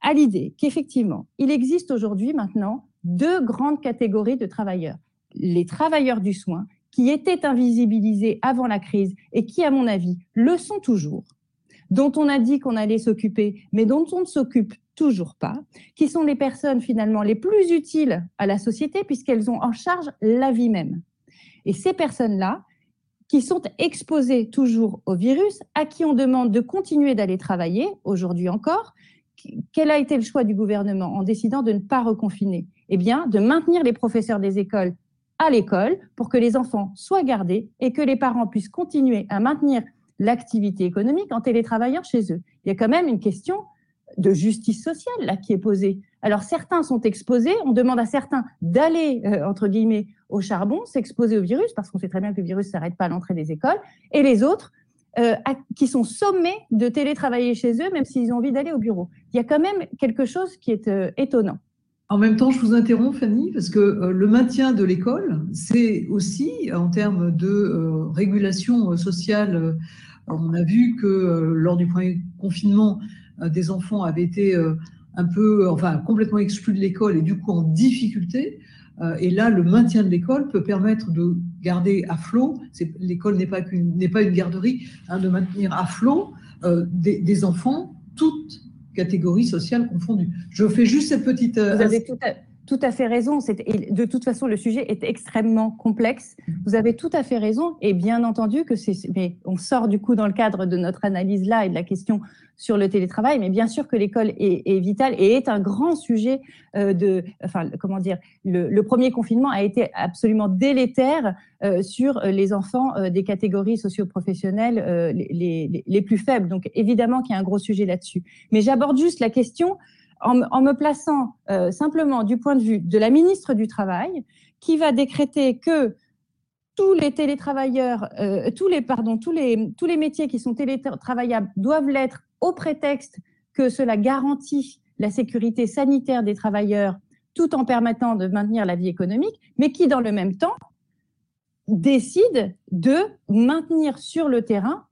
À l'idée qu'effectivement, il existe aujourd'hui maintenant deux grandes catégories de travailleurs. Les travailleurs du soin, qui étaient invisibilisés avant la crise et qui, à mon avis, le sont toujours, dont on a dit qu'on allait s'occuper, mais dont on ne s'occupe toujours pas, qui sont les personnes finalement les plus utiles à la société puisqu'elles ont en charge la vie même. Et ces personnes-là, qui sont exposées toujours au virus, à qui on demande de continuer d'aller travailler, aujourd'hui encore, quel a été le choix du gouvernement en décidant de ne pas reconfiner? Eh bien, de maintenir les professeurs des écoles à l'école pour que les enfants soient gardés et que les parents puissent continuer à maintenir l'activité économique en télétravaillant chez eux. Il y a quand même une question de justice sociale là qui est posée. Alors certains sont exposés, on demande à certains d'aller euh, entre guillemets au charbon, s'exposer au virus parce qu'on sait très bien que le virus s'arrête pas à l'entrée des écoles, et les autres euh, qui sont sommés de télétravailler chez eux, même s'ils ont envie d'aller au bureau. Il y a quand même quelque chose qui est euh, étonnant. En même temps, je vous interromps, Fanny, parce que euh, le maintien de l'école, c'est aussi, en termes de régulation sociale, on a vu que lors du premier confinement, des enfants avaient été un peu, enfin, complètement exclus de l'école et du coup en difficulté. et là, le maintien de l'école peut permettre de garder à flot, l'école n'est pas, n'est pas une garderie, hein, de maintenir à flot euh, des, enfants, toutes catégories sociales confondues. Je fais juste cette petite... Euh, Vous avez tout à, tout à fait raison. de toute façon, le sujet est extrêmement complexe. Vous avez tout à fait raison. Et bien entendu que c'est... Mais on sort du coup dans le cadre de notre analyse là et de la question sur le télétravail, mais bien sûr que l'école est, vitale et est un grand sujet euh, de, enfin, comment dire, le, premier confinement a été absolument délétère euh, sur les enfants euh, des catégories socioprofessionnelles les, les, plus faibles. Donc évidemment qu'il y a un gros sujet là-dessus. Mais j'aborde juste la question en, me plaçant simplement du point de vue de la ministre du Travail, qui va décréter que tous les télétravailleurs, les tous les métiers qui sont télétravaillables doivent l'être au prétexte que cela garantit la sécurité sanitaire des travailleurs tout en permettant de maintenir la vie économique, mais qui, dans le même temps, décide de maintenir sur le terrain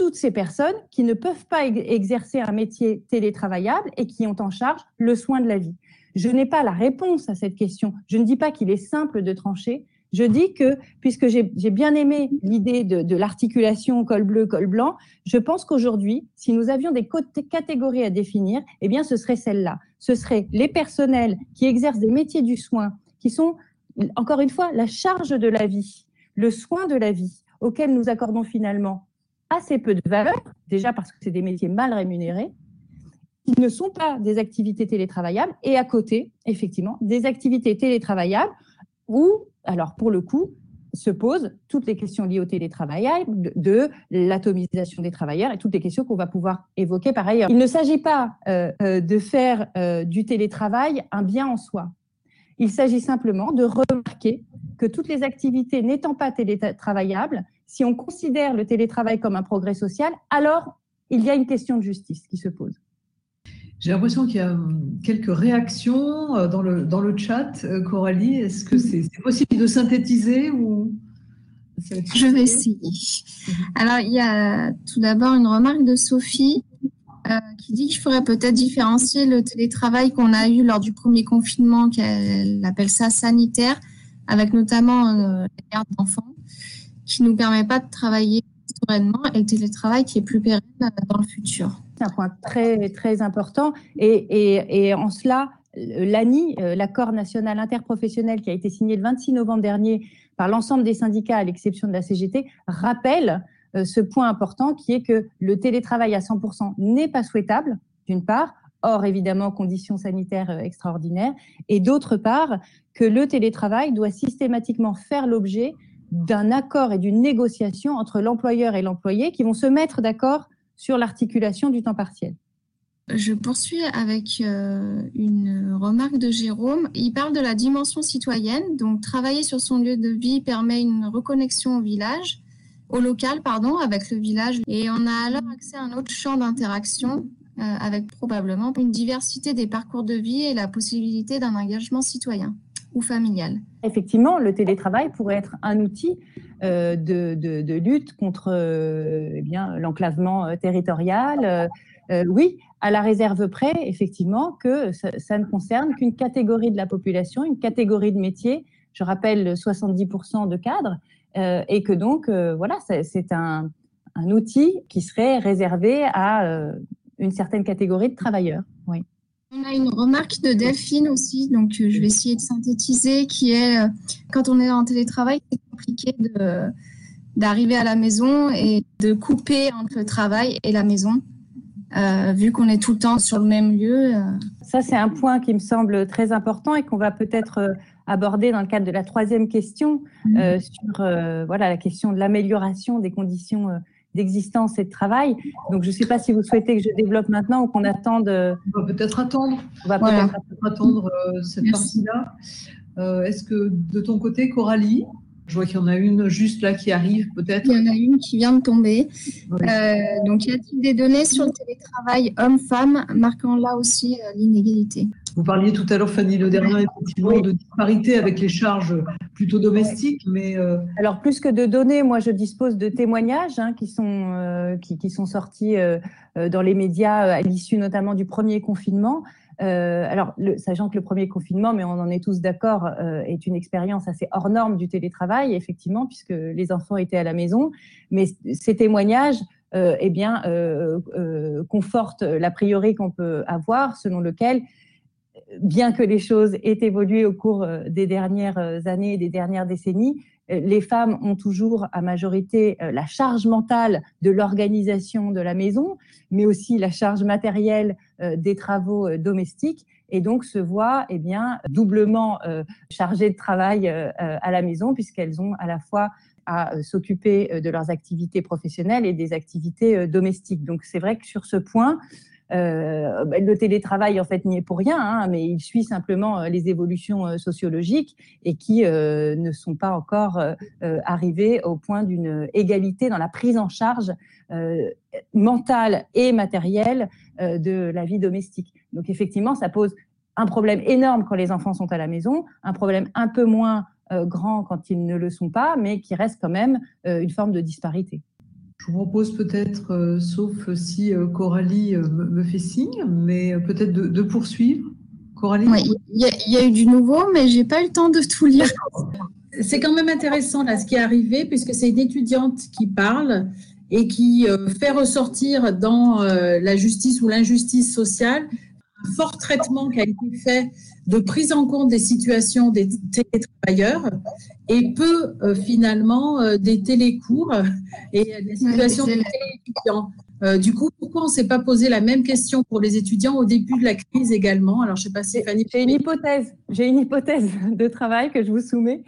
toutes ces personnes qui ne peuvent pas exercer un métier télétravaillable et qui ont en charge le soin de la vie. Je n'ai pas la réponse à cette question. Je ne dis pas qu'il est simple de trancher. Je dis que, puisque j'ai bien aimé l'idée de, l'articulation col bleu, col blanc, je pense qu'aujourd'hui, si nous avions des catégories à définir, eh bien, ce serait celle-là. Ce seraient les personnels qui exercent des métiers du soin, qui sont, encore une fois, la charge de la vie, le soin de la vie, auquel nous accordons finalement assez peu de valeur, déjà parce que c'est des métiers mal rémunérés, qui ne sont pas des activités télétravaillables, et à côté, effectivement, des activités télétravaillables où, alors pour le coup, se posent toutes les questions liées au télétravail, de, l'atomisation des travailleurs et toutes les questions qu'on va pouvoir évoquer par ailleurs. Il ne s'agit pas euh, euh, de faire euh, du télétravail un bien en soi. Il s'agit simplement de remarquer que toutes les activités n'étant pas télétravaillables, si on considère le télétravail comme un progrès social, alors il y a une question de justice qui se pose. J'ai l'impression qu'il y a hum, quelques réactions euh, dans le, dans le chat. Euh, Coralie, est-ce que c'est possible de synthétiser ou Je vais essayer. Alors, il y a tout d'abord une remarque de Sophie euh, qui dit qu'il faudrait peut-être différencier le télétravail qu'on a eu lors du premier confinement, qu'elle appelle ça sanitaire, avec notamment la garde d'enfants, qui nous permet pas de travailler sereinement, et le télétravail qui est plus pérenne dans le futur. C'est un point très, très important. Et, en cela, l'ANI, euh, l'accord national interprofessionnel qui a été signé le 26 novembre dernier par l'ensemble des syndicats, à l'exception de la CGT, rappelle euh, ce point important qui est que le télétravail à 100% n'est pas souhaitable, d'une part, hors évidemment conditions sanitaires euh, extraordinaires, et d'autre part, que le télétravail doit systématiquement faire l'objet d'un accord et d'une négociation entre l'employeur et l'employé qui vont se mettre d'accord sur l'articulation du temps partiel. Je poursuis avec euh, une remarque de Jérôme. Il parle de la dimension citoyenne. Donc, travailler sur son lieu de vie permet une reconnexion au village, au local, pardon, avec le village. Et on a alors accès à un autre champ d'interaction euh, avec probablement une diversité des parcours de vie et la possibilité d'un engagement citoyen ou familial. Effectivement, le télétravail pourrait être un outil euh, de, lutte contre euh, eh l'enclavement euh, territorial. oui, à la réserve près, effectivement, que ça, ne concerne qu'une catégorie de la population, une catégorie de métiers. Je rappelle 70% de cadres, et que donc, voilà, c'est un, un, outil qui serait réservé à une certaine catégorie de travailleurs. Oui. On a une remarque de Delphine aussi, donc euh, je vais essayer de synthétiser, qui est euh, quand on est en télétravail, c'est compliqué d'arriver à la maison et de couper entre le travail et la maison, euh, vu qu'on est tout le temps sur le même lieu. Ça, c'est un point qui me semble très important et qu'on va peut-être aborder dans le cadre de la troisième question mmh. sur voilà, la question de l'amélioration des conditions d'existence et de travail. Donc, je ne sais pas si vous souhaitez que je développe maintenant ou qu'on attende. On va peut-être attendre. On va peut-être attendre euh, cette partie-là. Euh, est-ce que de ton côté, Coralie, je vois qu'il y en a une juste là qui arrive, peut-être. Il y en a une qui vient de tomber. Euh, donc, y a-t-il des données sur le télétravail homme-femme marquant là aussi l'inégalité? Vous parliez tout à l'heure, Fanny Le Dernier, effectivement, de disparité avec les charges plutôt domestiques, mais... Euh, Alors, plus que de données, moi, je dispose de témoignages hein, qui, sont, euh, qui, sont sortis euh, dans les médias à l'issue notamment du premier confinement. alors, sachant que le premier confinement, mais on en est tous d'accord, est une expérience assez hors norme du télétravail, effectivement, puisque les enfants étaient à la maison. Mais ces témoignages... eh bien, confortent l'a priori qu'on peut avoir, selon lequel bien que les choses aient évolué au cours euh, des dernières euh, années et des dernières décennies, euh, les femmes ont toujours à majorité la charge mentale de l'organisation de la maison, mais aussi la charge matérielle des travaux domestiques et donc se voient eh bien, doublement chargées de travail à la maison puisqu'elles ont à la fois à s'occuper de leurs activités professionnelles et des activités domestiques. Donc c'est vrai que sur ce point, euh, bah, le télétravail, en fait, n'y est pour rien, hein, mais il suit simplement euh, les évolutions euh, sociologiques et qui ne sont pas encore arrivées au point d'une égalité dans la prise en charge mentale et matérielle de la vie domestique. Donc, effectivement, ça pose un problème énorme quand les enfants sont à la maison, un problème un peu moins grand quand ils ne le sont pas, mais qui reste quand même une forme de disparité. Je vous propose peut-être, sauf si Coralie me fait signe, mais peut-être de, poursuivre. Coralie Il y, a eu du nouveau, mais j'ai pas eu le temps de tout lire. C'est quand même intéressant là ce qui est arrivé, puisque c'est une étudiante qui parle et qui fait ressortir dans la justice ou l'injustice sociale un fort traitement qui a été fait de prise en compte des situations des télétravailleurs et peu euh, finalement euh, des télécours et des situations des téléétudiants. Euh, du coup, pourquoi on ne s'est pas posé la même question pour les étudiants au début de la crise également? Alors, je sais pas si Fanny. J'ai une hypothèse. J'ai une hypothèse de travail que je vous soumets.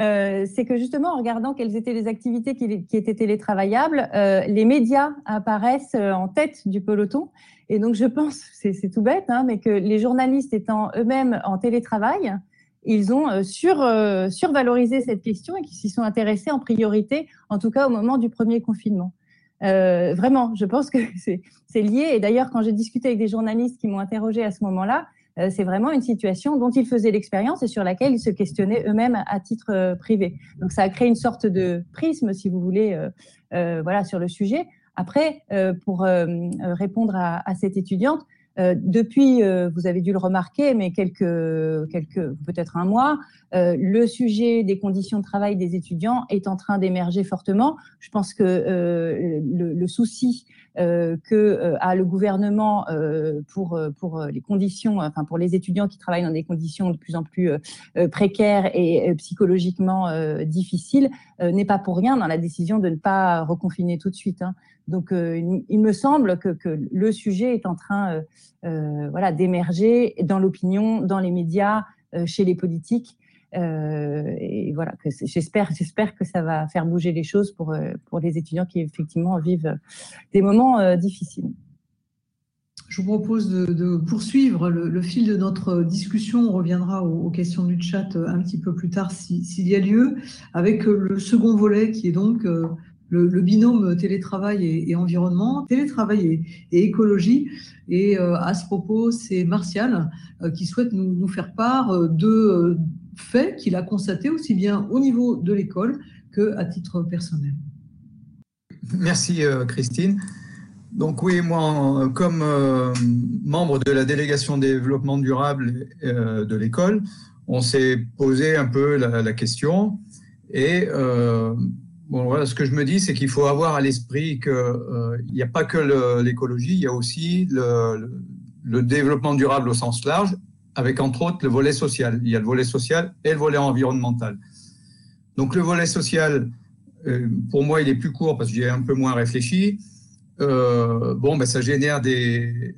C'est que justement, en regardant quelles étaient les activités qui, qui étaient télétravaillables, les médias apparaissent en tête du peloton et donc, je pense, c'est tout bête, hein, mais que les journalistes étant eux-mêmes en télétravail, ils ont euh, sur, euh, survalorisé cette question et qu'ils s'y sont intéressés en priorité, en tout cas au moment du premier confinement. Euh, vraiment, je pense que c'est lié. Et d'ailleurs, quand j'ai discuté avec des journalistes qui m'ont interrogé à ce moment-là, c'est vraiment une situation dont ils faisaient l'expérience et sur laquelle ils se questionnaient eux-mêmes à titre privé. Donc, ça a créé une sorte de prisme, si vous voulez, voilà, sur le sujet. Après, euh, pour euh, euh, répondre à, cette étudiante, depuis, vous avez dû le remarquer, mais quelques, peut-être un mois, le sujet des conditions de travail des étudiants est en train d'émerger fortement. Je pense que le, souci euh, que euh, a le gouvernement euh, pour pour les conditions, enfin pour les étudiants qui travaillent dans des conditions de plus en plus précaires et psychologiquement difficiles, n'est pas pour rien dans la décision de ne pas reconfiner tout de suite. Hein. Donc, il, me semble que, le sujet est en train, voilà, d'émerger dans l'opinion, dans les médias, chez les politiques. Euh, et voilà, j'espère, que ça va faire bouger les choses pour, euh, pour les étudiants qui effectivement vivent des moments euh, difficiles. Je vous propose de, poursuivre le, fil de notre discussion. On reviendra aux, questions du chat un petit peu plus tard s'il y a lieu, avec le second volet qui est donc le, binôme télétravail et, environnement, télétravail et, écologie. Et à ce propos, c'est Martial qui souhaite nous, faire part de fait qu'il a constaté aussi bien au niveau de l'école qu'à titre personnel. Merci euh, Christine. Donc oui, moi, comme euh, membre de la délégation développement durable euh, de l'école, on s'est posé un peu la, question. Et bon, voilà, ce que je me dis, c'est qu'il faut avoir à l'esprit qu'il n'y a pas que l'écologie, il y a aussi le, développement durable au sens large avec entre autres le volet social. Il y a le volet social et le volet environnemental. Donc le volet social, euh, pour moi, il est plus court parce que j'ai un peu moins réfléchi. Euh, bon, ben, ça génère des,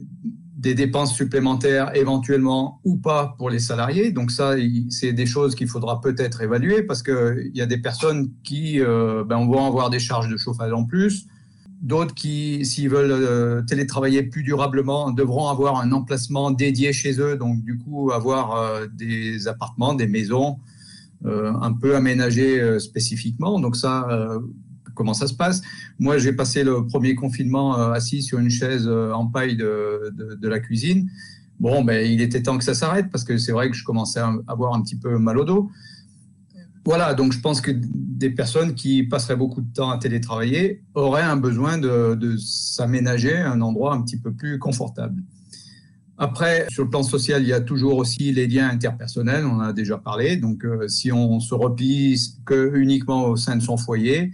des dépenses supplémentaires éventuellement ou pas pour les salariés. Donc ça, c'est des choses qu'il faudra peut-être évaluer parce qu'il y a des personnes qui euh, ben, vont avoir des charges de chauffage en plus. D'autres qui, s'ils veulent euh, télétravailler plus durablement, devront avoir un emplacement dédié chez eux, donc du coup avoir euh, des appartements, des maisons un peu aménagées spécifiquement. Donc ça, comment ça se passe Moi, j'ai passé le premier confinement assis sur une chaise en paille de, de, la cuisine. Bon, ben, il était temps que ça s'arrête parce que c'est vrai que je commençais à avoir un petit peu mal au dos. Voilà, donc je pense que des personnes qui passeraient beaucoup de temps à télétravailler auraient un besoin de, s'aménager un endroit un petit peu plus confortable. Après, sur le plan social, il y a toujours aussi les liens interpersonnels, on en a déjà parlé. Donc, euh, si on se replie que uniquement au sein de son foyer,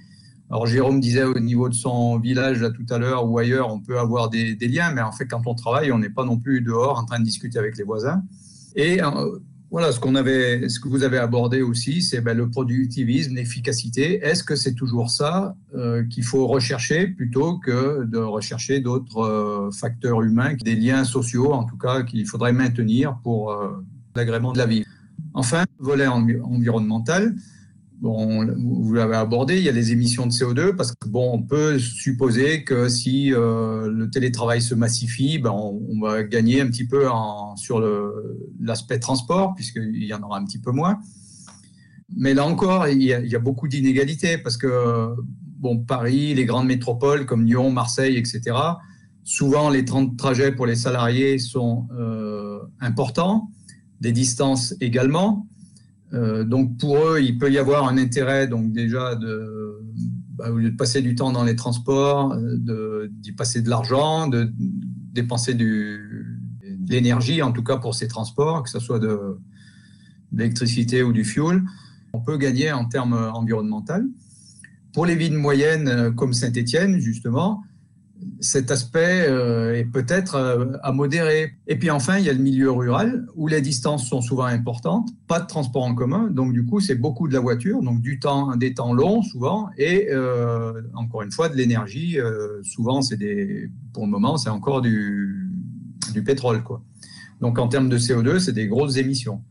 alors Jérôme disait au niveau de son village là tout à l'heure ou ailleurs, on peut avoir des, liens, mais en fait, quand on travaille, on n'est pas non plus dehors en train de discuter avec les voisins. Et euh, voilà, ce, avait, ce que vous avez abordé aussi, c'est ben, le productivisme, l'efficacité. Est-ce que c'est toujours ça euh, qu'il faut rechercher plutôt que de rechercher d'autres euh, facteurs humains, des liens sociaux en tout cas qu'il faudrait maintenir pour l'agrément de la vie? Enfin, volet environnemental, Vous l'avez abordé, il y a les émissions de CO2 parce que bon, on peut supposer que si euh, le télétravail se massifie, ben on, va gagner un petit peu sur l'aspect transport puisqu'il y en aura un petit peu moins. Mais là encore, il y a, beaucoup d'inégalités parce que bon, Paris, les grandes métropoles comme Lyon, Marseille, etc. Souvent, les temps de trajet pour les salariés sont euh, importants, des distances également. Euh, donc pour eux, il peut y avoir un intérêt donc déjà de, bah, au lieu de passer du temps dans les transports, d'y passer de l'argent, de dépenser du, de l'énergie, en tout cas pour ces transports, que ce soit de, l'électricité ou du fuel, on peut gagner en termes environnementaux. Pour les villes moyennes comme Saint-Étienne, justement, cet aspect euh, est peut-être euh, à modérer. Et puis enfin, il y a le milieu rural où les distances sont souvent importantes, pas de transport en commun, donc du coup, c'est beaucoup de la voiture, donc du temps, des temps longs souvent, et euh, encore une fois, de l'énergie. souvent, c'est des, pour le moment, c'est encore du, du pétrole, quoi. Donc en termes de CO2, c'est des grosses émissions.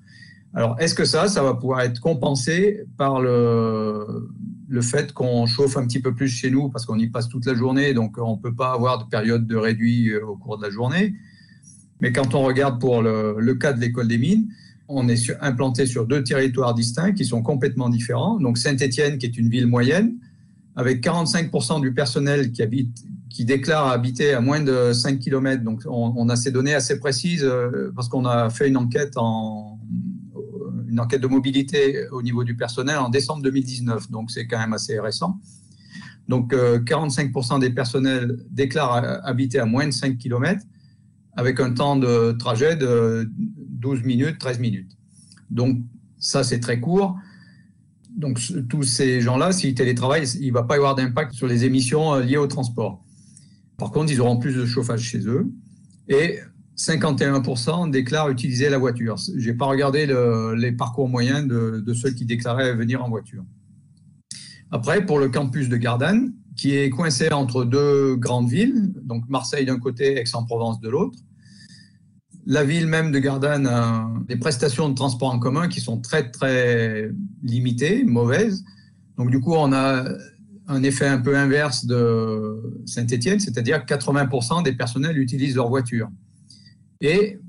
Alors, est-ce que ça, ça va pouvoir être compensé par le, le fait qu'on chauffe un petit peu plus chez nous parce qu'on y passe toute la journée, donc on ne peut pas avoir de période de réduit euh, au cours de la journée. Mais quand on regarde pour le, cas de l'école des mines, on est implanté sur deux territoires distincts qui sont complètement différents. Donc Saint-Étienne, qui est une ville moyenne, avec 45% du personnel qui déclare habiter à moins de 5 km. Donc on, on a ces données assez précises euh, parce qu'on a fait une enquête en, une enquête de mobilité au niveau du personnel en décembre 2019, donc c'est quand même assez récent. Donc 45% euh, des personnels déclarent habiter à moins de 5 km avec un temps de trajet de 12 minutes, 13 minutes. Donc ça, c'est très court. Donc tous ces gens-là, s'ils télétravaillent, il ne va pas y avoir d'impact sur les émissions euh, liées au transport. Par contre, ils auront plus de chauffage chez eux. Et 51% déclarent utiliser la voiture. Je n'ai pas regardé les parcours moyens de, ceux qui déclaraient venir en voiture. Après, pour le campus de Gardanne, qui est coincé entre deux grandes villes, donc Marseille d'un côté, Aix-en-Provence de l'autre, la ville même de Gardanne a des prestations de transport en commun qui sont très, très limitées, mauvaises. Donc, du coup, on a un effet un peu inverse de Saint-Étienne, c'est-à-dire que 80% des personnels utilisent leur voiture. Et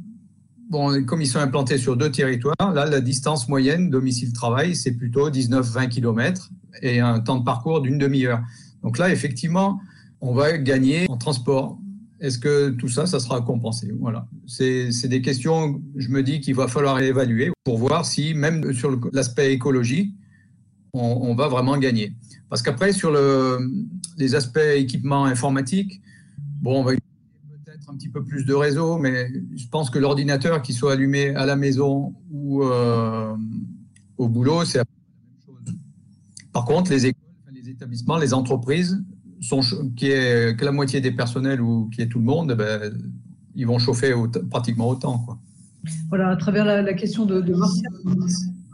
bon, comme ils sont implantés sur deux territoires, là, la distance moyenne domicile-travail, c'est plutôt 19-20 km et un temps de parcours d'une demi-heure. Donc là, effectivement, on va gagner en transport. Est-ce que tout ça, ça sera compensé? Voilà. C'est des questions, je me dis, qu'il va falloir évaluer pour voir si, même sur l'aspect écologique, on, va vraiment gagner. Parce qu'après, sur le, les aspects équipements informatiques, bon, on va un petit peu plus de réseau, mais je pense que l'ordinateur, qui soit allumé à la maison ou euh, au boulot, c'est la même chose. Par contre, les écoles, les établissements, les entreprises, sont, qui est que la moitié des personnels ou qui est tout le monde, ben, ils vont chauffer pratiquement autant. Quoi. Voilà, à travers la, question de, de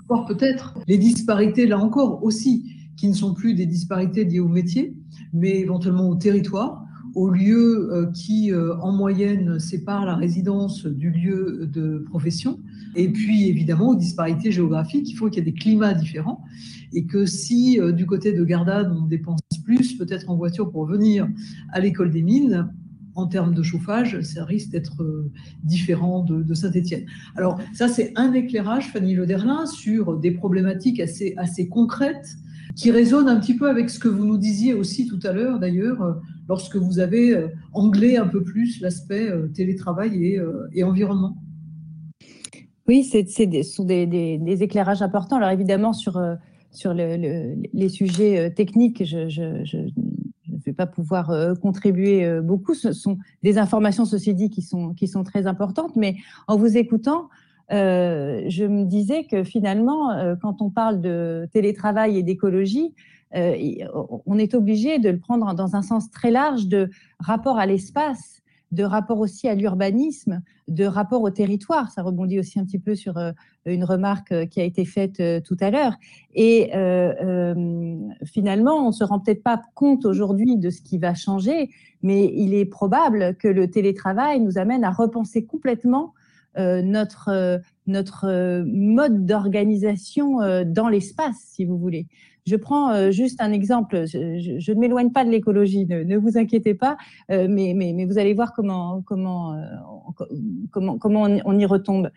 voir peut-être les disparités, là encore aussi, qui ne sont plus des disparités liées au métier, mais éventuellement au territoire au lieu euh, qui, euh, en moyenne, sépare la résidence du lieu de profession. Et puis, évidemment, aux disparités géographiques, il faut qu'il y ait des climats différents. Et que si, euh, du côté de Gardanne, on dépense plus, peut-être en voiture, pour venir à l'école des mines, en termes de chauffage, ça risque d'être différent de, Saint-Étienne. Alors, ça, c'est un éclairage, Fanny Lederlin, sur des problématiques assez, assez concrètes qui résonnent un petit peu avec ce que vous nous disiez aussi tout à l'heure, d'ailleurs, lorsque vous avez euh, anglais un peu plus l'aspect euh, télétravail euh, et, environnement. Oui, ce sont des, éclairages importants. Alors évidemment, sur, sur les sujets techniques, je, ne vais pas pouvoir contribuer beaucoup. Ce sont des informations, ceci dit, qui sont, qui sont très importantes. Mais en vous écoutant, je me disais que finalement, quand on parle de télétravail et d'écologie, euh, on est obligé de le prendre dans un sens très large de rapport à l'espace, de rapport aussi à l'urbanisme, de rapport au territoire. Ça rebondit aussi un petit peu sur euh, une remarque euh, qui a été faite tout à l'heure. Et finalement, on se rend peut-être pas compte aujourd'hui de ce qui va changer, mais il est probable que le télétravail nous amène à repenser complètement notre, notre mode d'organisation dans l'espace, si vous voulez. Je prends euh, juste un exemple. Je, ne m'éloigne pas de l'écologie, ne, vous inquiétez pas, euh, mais, mais, vous allez voir comment, comment, euh, comment, comment on, y retombe.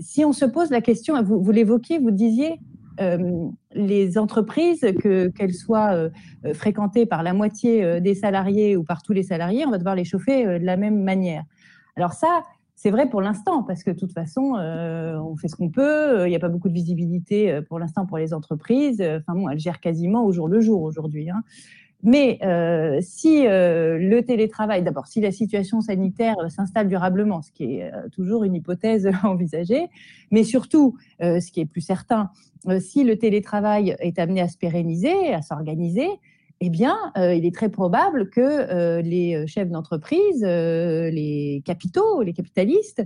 si on se pose la question, vous, vous l'évoquiez, vous disiez, les entreprises, qu'elles soient fréquentées par la moitié des salariés ou par tous les salariés, on va devoir les chauffer de la même manière. Alors ça, c'est vrai pour l'instant, parce que de toute façon, euh, on fait ce qu'on peut. Il n'y a pas beaucoup de visibilité euh, pour l'instant pour les entreprises. Enfin bon, elles gèrent quasiment au jour le jour aujourd'hui. Hein. Mais euh, si le télétravail, d'abord, si la situation sanitaire s'installe durablement, ce qui est toujours une hypothèse envisagée, mais surtout, ce qui est plus certain, si le télétravail est amené à se pérenniser, à s'organiser, eh bien, euh, il est très probable que euh, les chefs d'entreprise, euh, les capitaux, les capitalistes,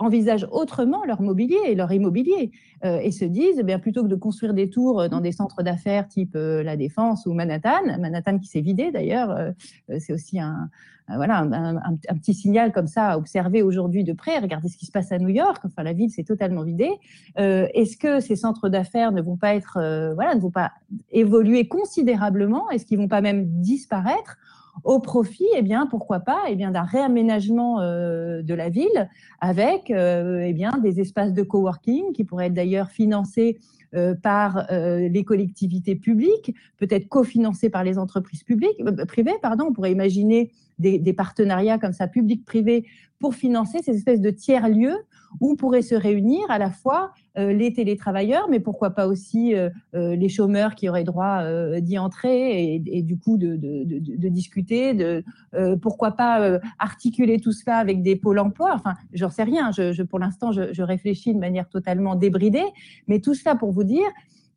envisagent autrement leur mobilier et leur immobilier et se disent, eh bien, plutôt que de construire des tours dans des centres d'affaires type la Défense ou Manhattan, Manhattan qui s'est vidé d'ailleurs, c'est aussi un, euh, voilà, un, petit signal comme ça à observer aujourd'hui de près. Regardez ce qui se passe à New York. Enfin, la ville s'est totalement vidée. Euh, est-ce que ces centres d'affaires ne vont pas être, euh, voilà, ne vont pas évoluer considérablement? Est-ce qu'ils vont pas même disparaître? Au profit, eh bien, pourquoi pas, eh bien, d'un réaménagement de la ville avec, eh bien, des espaces de coworking qui pourraient être d'ailleurs financés par les collectivités publiques, peut-être cofinancés par les entreprises publiques, privées, pardon. On pourrait imaginer des, partenariats comme ça, public-privé, pour financer ces espèces de tiers-lieux où pourraient se réunir à la fois euh, les télétravailleurs, mais pourquoi pas aussi euh, euh, les chômeurs qui auraient droit d'y entrer et, du coup de, discuter, de, pourquoi pas articuler tout cela avec des pôles emploi. Enfin, j'en sais rien. Je, pour l'instant, je réfléchis de manière totalement débridée, mais tout cela pour vous dire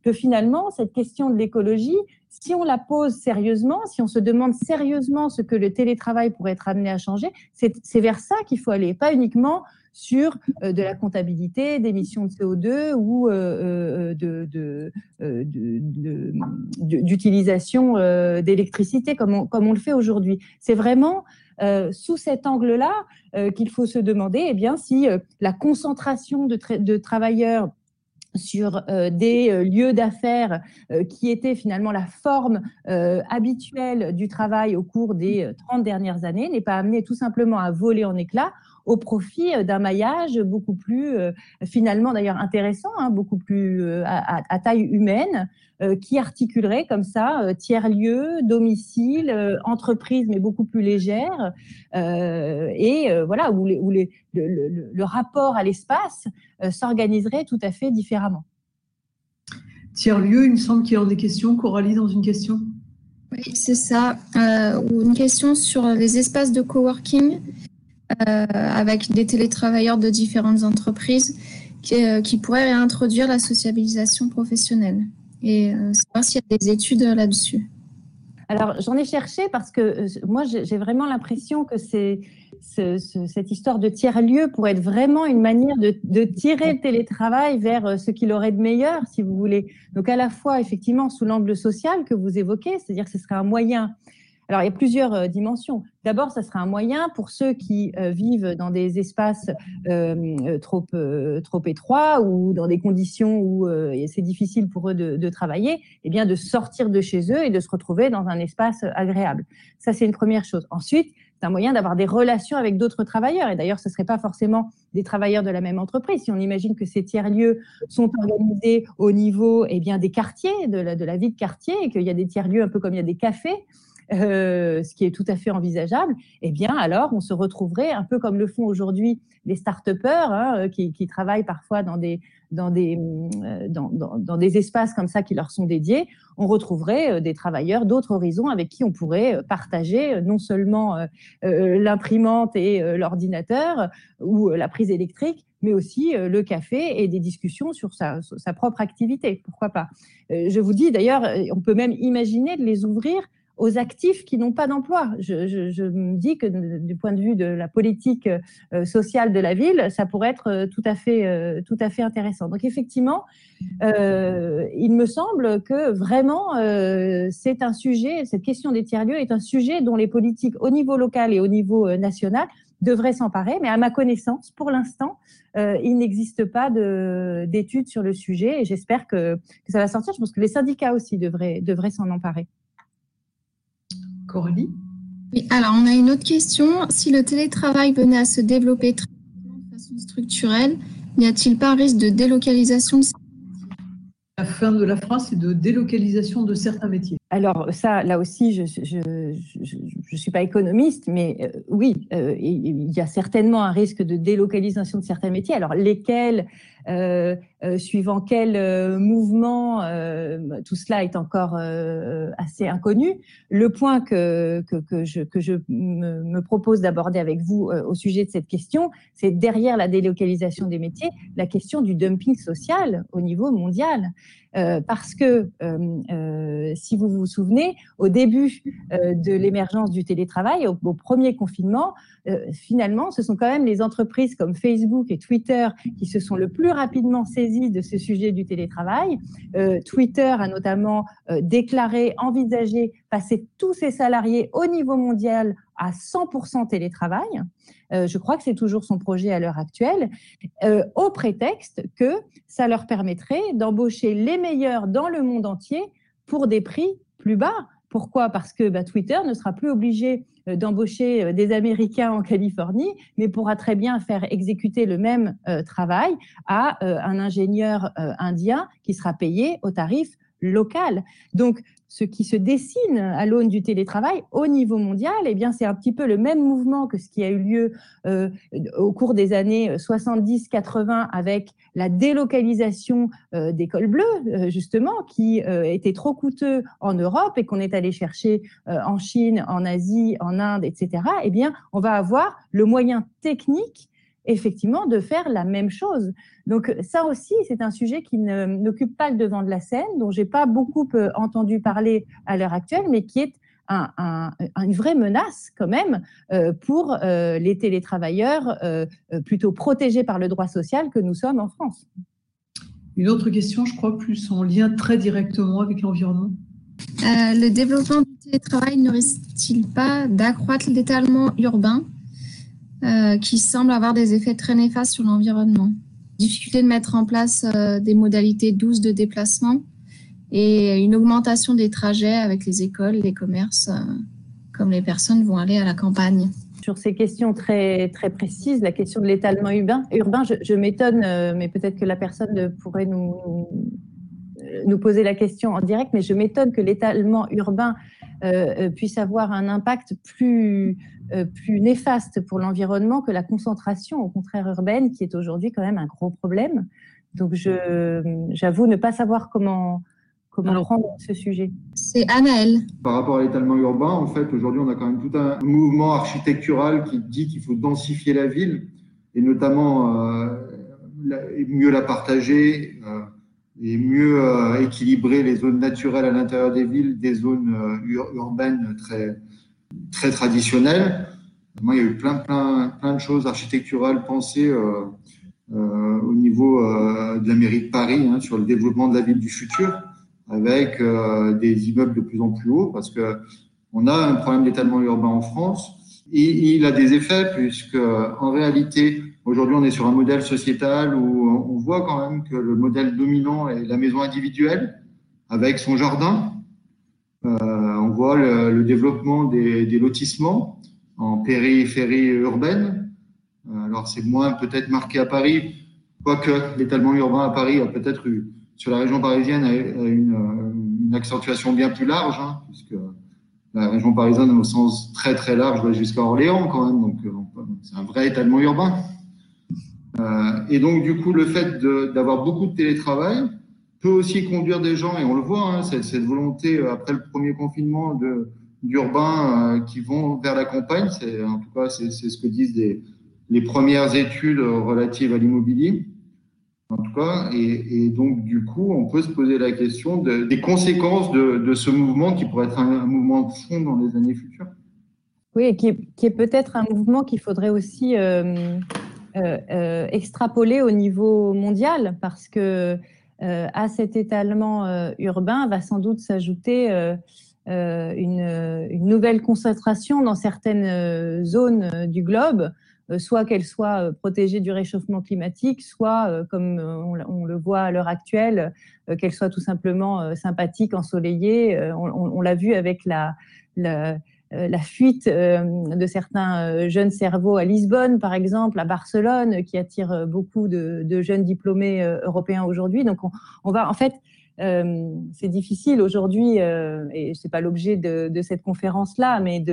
que finalement, cette question de l'écologie, si on la pose sérieusement, si on se demande sérieusement ce que le télétravail pourrait être amené à changer, c'est vers ça qu'il faut aller, pas uniquement sur euh, de la comptabilité d'émissions de CO2 ou euh, euh, d'utilisation d'électricité comme on, le fait aujourd'hui. C'est vraiment sous cet angle-là qu'il faut se demander eh bien, si la concentration de travailleurs sur euh, des euh, lieux d'affaires euh, qui étaient finalement la forme habituelle du travail au cours des 30 dernières années, n'est pas amené tout simplement à voler en éclats au profit d'un maillage beaucoup plus, finalement d'ailleurs intéressant, hein, beaucoup plus à, taille humaine, qui articulerait comme ça tiers-lieux, domicile, entreprise, mais beaucoup plus légère, et voilà, où, les, où les, le, le, rapport à l'espace s'organiserait tout à fait différemment. Tiers-lieu, il me semble qu'il y a des questions. Coralie, dans une question Oui, c'est ça. ou une question sur les espaces de coworking. Euh, avec des télétravailleurs de différentes entreprises qui, euh, pourraient réintroduire la sociabilisation professionnelle et euh, savoir s'il y a des études là-dessus. Alors, j'en ai cherché parce que moi, j'ai vraiment l'impression que c'est cette histoire de tiers-lieu pourrait être vraiment une manière de, de, tirer le télétravail vers ce qu'il aurait de meilleur, si vous voulez. Donc, à la fois, effectivement, sous l'angle social que vous évoquez, c'est-à-dire que ce serait un moyen alors, il y a plusieurs euh, dimensions. D'abord, ça sera un moyen pour ceux qui euh, vivent dans des espaces euh, trop, trop étroits ou dans des conditions où c'est difficile pour eux de, travailler, eh bien, de sortir de chez eux et de se retrouver dans un espace agréable. Ça, c'est une première chose. Ensuite, c'est un moyen d'avoir des relations avec d'autres travailleurs. Et d'ailleurs, ce ne serait pas forcément des travailleurs de la même entreprise. Si on imagine que ces tiers-lieux sont organisés au niveau eh bien, des quartiers, de la, de la vie de quartier, et qu'il y a des tiers-lieux un peu comme il y a des cafés, euh, ce qui est tout à fait envisageable, eh bien alors on se retrouverait un peu comme le font aujourd'hui les start-upers hein, euh, qui, travaillent parfois dans des, dans, des, euh, dans, des espaces comme ça qui leur sont dédiés. On retrouverait des travailleurs d'autres horizons avec qui on pourrait partager non seulement l'imprimante et l'ordinateur ou la prise électrique, mais aussi le café et des discussions sur sa propre activité. Pourquoi pas? Je vous dis d'ailleurs, on peut même imaginer de les ouvrir aux actifs qui n'ont pas d'emploi. Je, me dis que du point de vue de la politique euh, sociale de la ville, ça pourrait être euh, tout à fait, euh, tout à fait intéressant. Donc effectivement, il me semble que vraiment c'est un sujet, cette question des tiers-lieux est un sujet dont les politiques au niveau local et au niveau national devraient s'emparer. Mais à ma connaissance, pour l'instant, il n'existe pas d'études sur le sujet et j'espère que, que, ça va sortir. Je pense que les syndicats aussi devraient, devraient s'en emparer. Coralie oui, alors on a une autre question. Si le télétravail venait à se développer de façon structurelle, n'y a-t-il pas un risque de délocalisation de la fin de la phrase, c'est de délocalisation de certains métiers. Alors ça, là aussi, je, je ne suis pas économiste, mais euh, oui, euh, il y a certainement un risque de délocalisation de certains métiers. Alors, lesquels, euh, suivant quel mouvement, tout cela est encore assez inconnu. Le point que, que, je, que je me, propose d'aborder avec vous au sujet de cette question, c'est derrière la délocalisation des métiers, la question du dumping social au niveau mondial. Euh, parce que, euh, euh, si vous vous souvenez, au début de l'émergence du télétravail, au, premier confinement, finalement, ce sont quand même les entreprises comme Facebook et Twitter qui se sont le plus rapidement saisies de ce sujet du télétravail. Twitter a notamment déclaré, envisagé passer tous ses salariés au niveau mondial à 100% télétravail. Euh, je crois que c'est toujours son projet à l'heure actuelle, euh, au prétexte que ça leur permettrait d'embaucher les meilleurs dans le monde entier pour des prix plus bas. Pourquoi? Parce que bah, Twitter ne sera plus obligé euh, d'embaucher des Américains en Californie, mais pourra très bien faire exécuter le même travail à un ingénieur indien qui sera payé au tarif local. Donc, ce qui se dessine à l'aune du télétravail au niveau mondial, eh bien, c'est un petit peu le même mouvement que ce qui a eu lieu euh, au cours des années 70-80 avec la délocalisation euh, des cols bleus, euh, justement, qui était trop coûteux en Europe et qu'on est allé chercher en Chine, en Asie, en Inde, etc. Eh bien, on va avoir le moyen technique effectivement de faire la même chose. Donc ça aussi, c'est un sujet qui n'occupe pas le devant de la scène, dont j'ai pas beaucoup euh, entendu parler à l'heure actuelle, mais qui est une vraie menace quand même euh, pour euh, les télétravailleurs plutôt protégés par le droit social que nous sommes en France. Une autre question, je crois, plus en lien très directement avec l'environnement. le développement du télétravail ne risque-t-il pas d'accroître l'étalement urbain? Euh, qui semble avoir des effets très néfastes sur l'environnement. Difficulté de mettre en place euh, des modalités douces de déplacement et une augmentation des trajets avec les écoles, les commerces, euh, comme les personnes vont aller à la campagne. Sur ces questions très, très précises, la question de l'étalement urbain, urbain je, m'étonne, mais peut-être que la personne pourrait nous, nous poser la question en direct, mais je m'étonne que l'étalement urbain puisse avoir un impact plus, euh, plus néfaste pour l'environnement que la concentration, au contraire urbaine, qui est aujourd'hui quand même un gros problème. Donc, j'avoue ne pas savoir comment, comment prendre ce sujet. C'est Anaël. Par rapport à l'étalement urbain, en fait, aujourd'hui, on a quand même tout un mouvement architectural qui dit qu'il faut densifier la ville et notamment euh, mieux la partager euh, et mieux équilibrer les zones naturelles à l'intérieur des villes des zones urbaines très, très traditionnel. Moi, il y a eu plein, plein, plein de choses architecturales pensées euh, euh, au niveau euh, de la mairie de Paris hein, sur le développement de la ville du futur, avec des immeubles de plus en plus hauts, parce que on a un problème d'étalement urbain en France. Et il a des effets, puisque en réalité, aujourd'hui, on est sur un modèle sociétal où on voit quand même que le modèle dominant est la maison individuelle, avec son jardin, euh, on voit le, développement des, lotissements en périphérie urbaine. Euh, alors c'est moins peut-être marqué à Paris, quoique l'étalement urbain à Paris a peut-être eu, sur la région parisienne, une, accentuation bien plus large, hein, puisque la région parisienne au sens très très large va jusqu'à Orléans quand même, donc euh, c'est un vrai étalement urbain. Et donc du coup, le fait d'avoir beaucoup de télétravail, peut aussi conduire des gens, et on le voit, hein, cette, volonté euh, après le premier confinement d'urbains euh, qui vont vers la campagne. C'est en tout cas c'est ce que disent les, premières études relatives à l'immobilier. En tout cas, et, donc du coup, on peut se poser la question de, des conséquences de, ce mouvement qui pourrait être un, mouvement de fond dans les années futures. Oui, et qui est, peut-être un mouvement qu'il faudrait aussi euh, euh, extrapoler au niveau mondial, parce que euh, à cet étalement euh, urbain va sans doute s'ajouter euh, une, nouvelle concentration dans certaines zones du globe, soit qu'elles soient protégées du réchauffement climatique, soit, comme on, le voit à l'heure actuelle, qu'elles soient tout simplement sympathiques, ensoleillées. On, l'a vu avec la, euh, la fuite euh, de certains euh, jeunes cerveaux à Lisbonne, par exemple, à Barcelone, qui attire beaucoup de, jeunes diplômés européens aujourd'hui. Donc, on, va en fait c'est difficile aujourd'hui, et ce n'est pas l'objet de, de, cette conférence-là, mais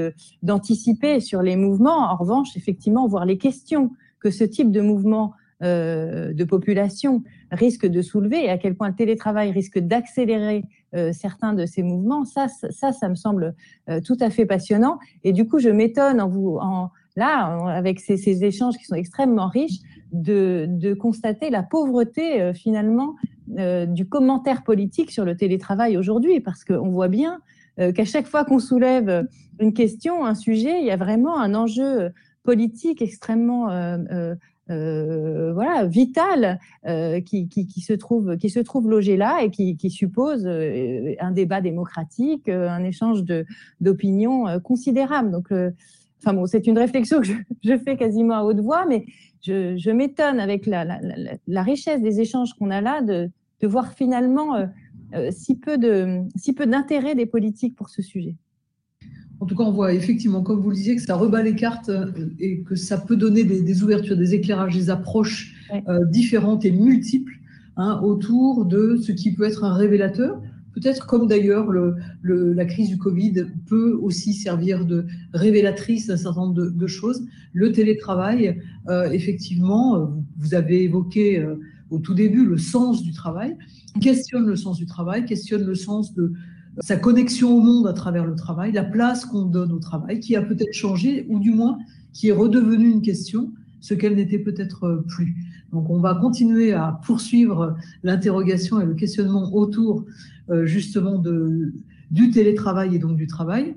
d'anticiper sur les mouvements. En revanche, effectivement, voir les questions que ce type de mouvement euh, de population risque de soulever et à quel point le télétravail risque d'accélérer euh, certains de ces mouvements, ça, ça, ça me semble euh, tout à fait passionnant. Et du coup, je m'étonne en vous, en, là, avec ces, ces, échanges qui sont extrêmement riches, de, de constater la pauvreté finalement du commentaire politique sur le télétravail aujourd'hui, parce qu'on voit bien qu'à chaque fois qu'on soulève une question, un sujet, il y a vraiment un enjeu politique extrêmement euh, voilà, vital euh, qui, se trouve, qui se trouve logé là et qui, suppose euh, un débat démocratique, un échange d'opinions considérable. Donc, bon, c'est une réflexion que je, fais quasiment à haute voix, mais je, m'étonne avec la, richesse des échanges qu'on a là de, de voir finalement si peu d'intérêt des politiques pour ce sujet. En tout cas, on voit effectivement, comme vous le disiez, que ça rebat les cartes euh, et que ça peut donner des, ouvertures, des éclairages, des approches euh, différentes et multiples hein, autour de ce qui peut être un révélateur. Peut-être comme d'ailleurs la crise du Covid peut aussi servir de révélatrice d'un certain nombre de, choses. Le télétravail, euh, effectivement, vous avez évoqué au tout début le sens du travail, questionne le sens du travail, questionne le sens de, sa connexion au monde à travers le travail, la place qu'on donne au travail, qui a peut-être changé, ou du moins qui est redevenue une question, ce qu'elle n'était peut-être plus. Donc on va continuer à poursuivre l'interrogation et le questionnement autour euh, justement de, du télétravail et donc du travail.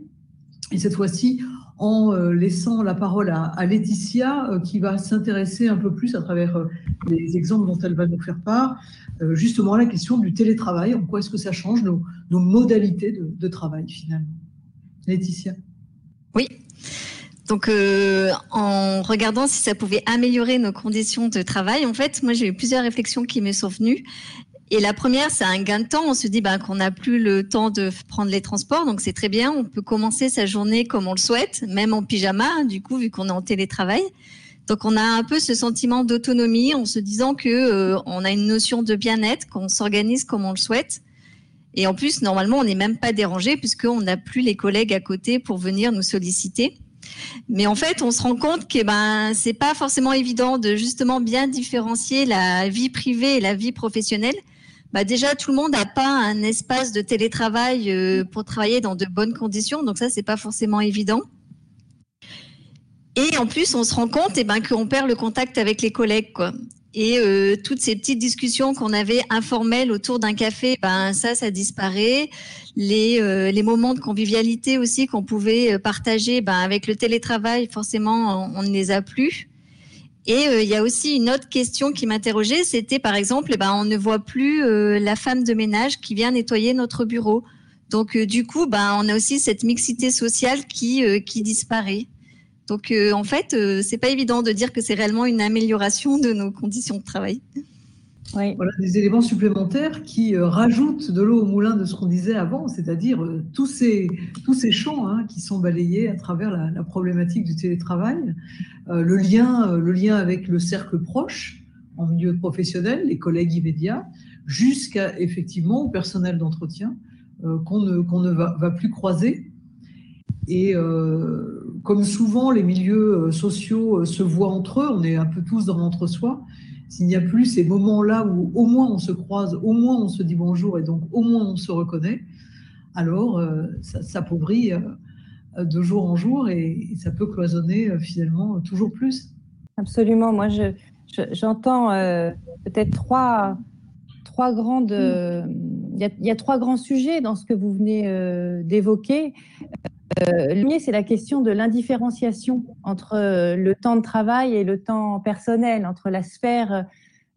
Et cette fois-ci, en euh, laissant la parole à, Laetitia, euh, qui va s'intéresser un peu plus à travers les exemples dont elle va nous faire part, euh, justement la question du télétravail, en quoi est-ce que ça change nos, modalités de, travail finalement. Laetitia. Oui. Donc, euh, en regardant si ça pouvait améliorer nos conditions de travail, en fait, moi, j'ai eu plusieurs réflexions qui me sont venues. Et la première, c'est un gain de temps. On se dit ben, qu'on n'a plus le temps de prendre les transports, donc c'est très bien. On peut commencer sa journée comme on le souhaite, même en pyjama, du coup, vu qu'on est en télétravail. Donc on a un peu ce sentiment d'autonomie en se disant que euh, on a une notion de bien-être, qu'on s'organise comme on le souhaite. Et en plus, normalement, on n'est même pas dérangé puisqu'on n'a plus les collègues à côté pour venir nous solliciter. Mais en fait, on se rend compte que ben c'est pas forcément évident de justement bien différencier la vie privée et la vie professionnelle. Bah déjà, tout le monde n'a pas un espace de télétravail euh, pour travailler dans de bonnes conditions, donc ça c'est pas forcément évident. Et en plus, on se rend compte eh ben, qu'on perd le contact avec les collègues. Quoi. Et euh, toutes ces petites discussions qu'on avait informelles autour d'un café, ben ça, ça disparaît. Les, euh, les moments de convivialité aussi qu'on pouvait partager, ben avec le télétravail, forcément, on, ne les a plus. Et il y a aussi une autre question qui m'interrogeait, c'était par exemple, eh ben on ne voit plus la femme de ménage qui vient nettoyer notre bureau. Donc du coup, ben on a aussi cette mixité sociale qui qui disparaît. Donc euh, en fait, euh, c'est pas évident de dire que c'est réellement une amélioration de nos conditions de travail. Voilà des éléments supplémentaires qui euh, rajoutent de l'eau au moulin de ce qu'on disait avant, c'est-à-dire tous, ces, tous ces champs hein, qui sont balayés à travers la, problématique du télétravail, le, lien, le lien avec le cercle proche en milieu professionnel, les collègues immédiats, jusqu'à effectivement au personnel d'entretien qu'on ne, qu'on ne va, va, plus croiser. Et comme souvent, les milieux euh, sociaux euh, se voient entre eux, on est un peu tous dans l'entre-soi. S'il n'y a plus ces moments-là où au moins on se croise, au moins on se dit bonjour et donc au moins on se reconnaît, alors euh, ça s'appauvrit de jour en jour et, ça peut cloisonner finalement toujours plus. Absolument. Moi, j'entends peut-être trois, trois grandes. Il y, a, trois grands sujets dans ce que vous venez d'évoquer. Euh, le premier, c'est la question de l'indifférenciation entre euh, le temps de travail et le temps personnel, entre la sphère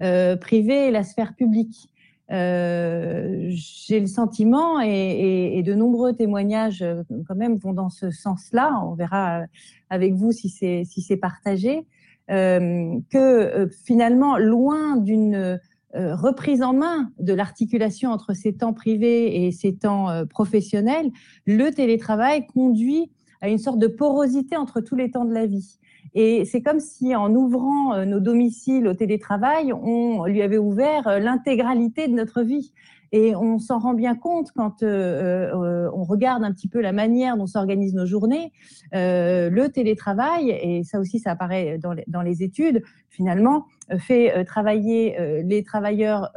euh, privée et la sphère publique. J'ai le sentiment, et, de nombreux témoignages quand même vont dans ce sens-là, on verra avec vous si c'est si partagé, que finalement, loin d'une reprise en main de l'articulation entre ces temps privés et ces temps euh, professionnels, le télétravail conduit à une sorte de porosité entre tous les temps de la vie. Et c'est comme si en ouvrant euh, nos domiciles au télétravail, on lui avait ouvert l'intégralité de notre vie. Et on s'en rend bien compte quand on regarde un petit peu la manière dont s'organisent nos journées. le télétravail, et ça aussi ça apparaît dans les études, finalement, fait travailler les travailleurs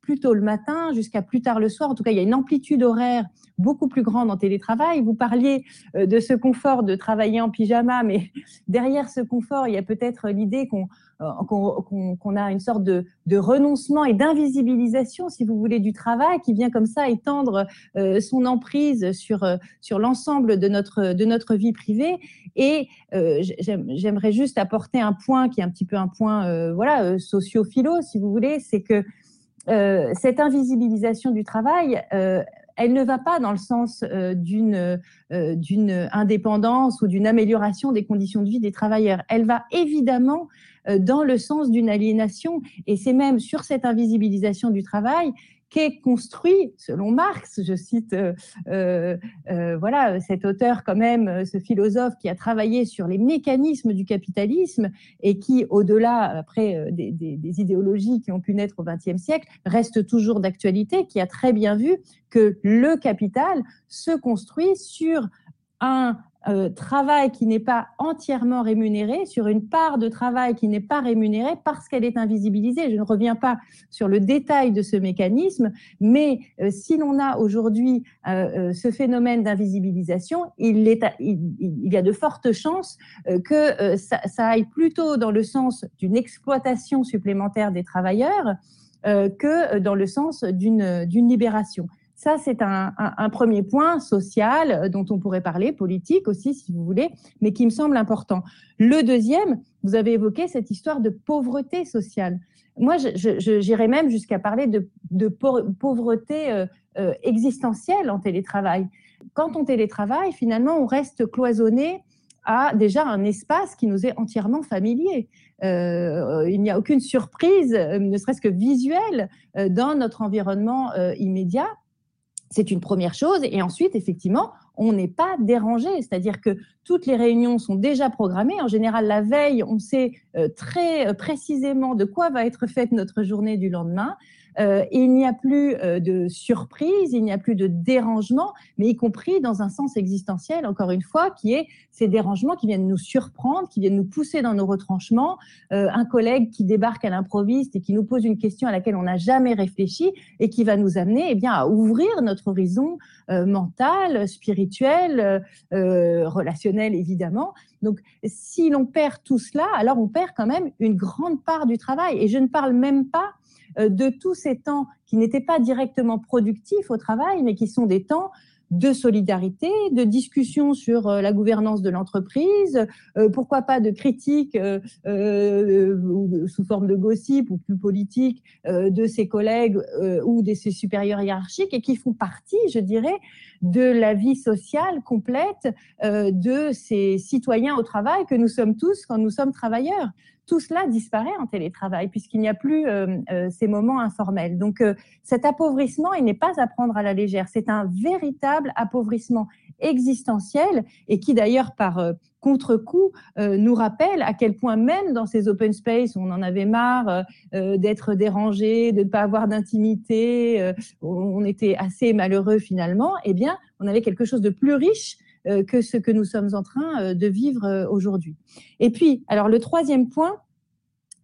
plutôt le matin jusqu'à plus tard le soir. En tout cas, il y a une amplitude horaire beaucoup plus grande en télétravail. Vous parliez de ce confort de travailler en pyjama, mais derrière ce confort, il y a peut-être l'idée qu'on a une sorte de, renoncement et d'invisibilisation, si vous voulez, du travail qui vient comme ça étendre euh, son emprise sur, euh, l'ensemble de notre, de notre vie privée. Et euh, j'aimerais juste apporter un point qui est un petit peu un point voilà, socio-philo, si vous voulez, c'est que cette invisibilisation du travail, elle ne va pas dans le sens d'une d'une indépendance ou d'une amélioration des conditions de vie des travailleurs. Elle va évidemment euh, dans le sens d'une aliénation. Et c'est même sur cette invisibilisation du travail qu'est construit, selon Marx, je cite euh, euh, voilà cet auteur quand même, ce philosophe qui a travaillé sur les mécanismes du capitalisme et qui, au-delà après des, des, idéologies qui ont pu naître au XXe siècle, reste toujours d'actualité, qui a très bien vu que le capital se construit sur un euh, travail qui n'est pas entièrement rémunéré, sur une part de travail qui n'est pas rémunérée parce qu'elle est invisibilisée. Je ne reviens pas sur le détail de ce mécanisme, mais euh, si l'on a aujourd'hui euh, ce phénomène d'invisibilisation, il, il, y a de fortes chances que ça, ça, aille plutôt dans le sens d'une exploitation supplémentaire des travailleurs que dans le sens d'une libération. Ça, c'est un, premier point social euh, dont on pourrait parler, politique aussi, si vous voulez, mais qui me semble important. Le deuxième, vous avez évoqué cette histoire de pauvreté sociale. Moi, j'irais même jusqu'à parler de, pauvreté euh, euh, existentielle en télétravail. Quand on télétravaille, finalement, on reste cloisonné à déjà un espace qui nous est entièrement familier. il n'y a aucune surprise, ne serait-ce que visuelle, dans notre environnement immédiat. C'est une première chose. Et ensuite, effectivement, on n'est pas dérangé. C'est-à-dire que toutes les réunions sont déjà programmées. En général, la veille, on sait euh, très euh, précisément de quoi va être faite notre journée du lendemain. Euh, il n'y a plus euh, de surprise, il n'y a plus de dérangement, mais y compris dans un sens existentiel, encore une fois, qui est ces dérangements qui viennent nous surprendre, qui viennent nous pousser dans nos retranchements. Euh, un collègue qui débarque à l'improviste et qui nous pose une question à laquelle on n'a jamais réfléchi et qui va nous amener eh bien, à ouvrir notre horizon mental, spirituel, relationnel, évidemment. Donc, si l'on perd tout cela, alors on perd quand même une grande part du travail. Et je ne parle même pas de tous ces temps qui n'étaient pas directement productifs au travail, mais qui sont des temps de solidarité, de discussion sur euh, la gouvernance de l'entreprise, euh, pourquoi pas de critique sous forme de gossip ou plus politique de ses collègues ou de ses supérieurs hiérarchiques et qui font partie, je dirais, de la vie sociale complète de ces citoyens au travail que nous sommes tous quand nous sommes travailleurs tout cela disparaît en télétravail puisqu'il n'y a plus euh, euh, ces moments informels. Donc euh, cet appauvrissement, il n'est pas à prendre à la légère. C'est un véritable appauvrissement existentiel et qui d'ailleurs par contre-coup nous rappelle à quel point même dans ces open space on en avait marre d'être dérangé, de ne pas avoir d'intimité, on était assez malheureux finalement, eh bien on avait quelque chose de plus riche euh, que ce que nous sommes en train euh, de vivre euh, aujourd'hui. Et puis, alors le troisième point,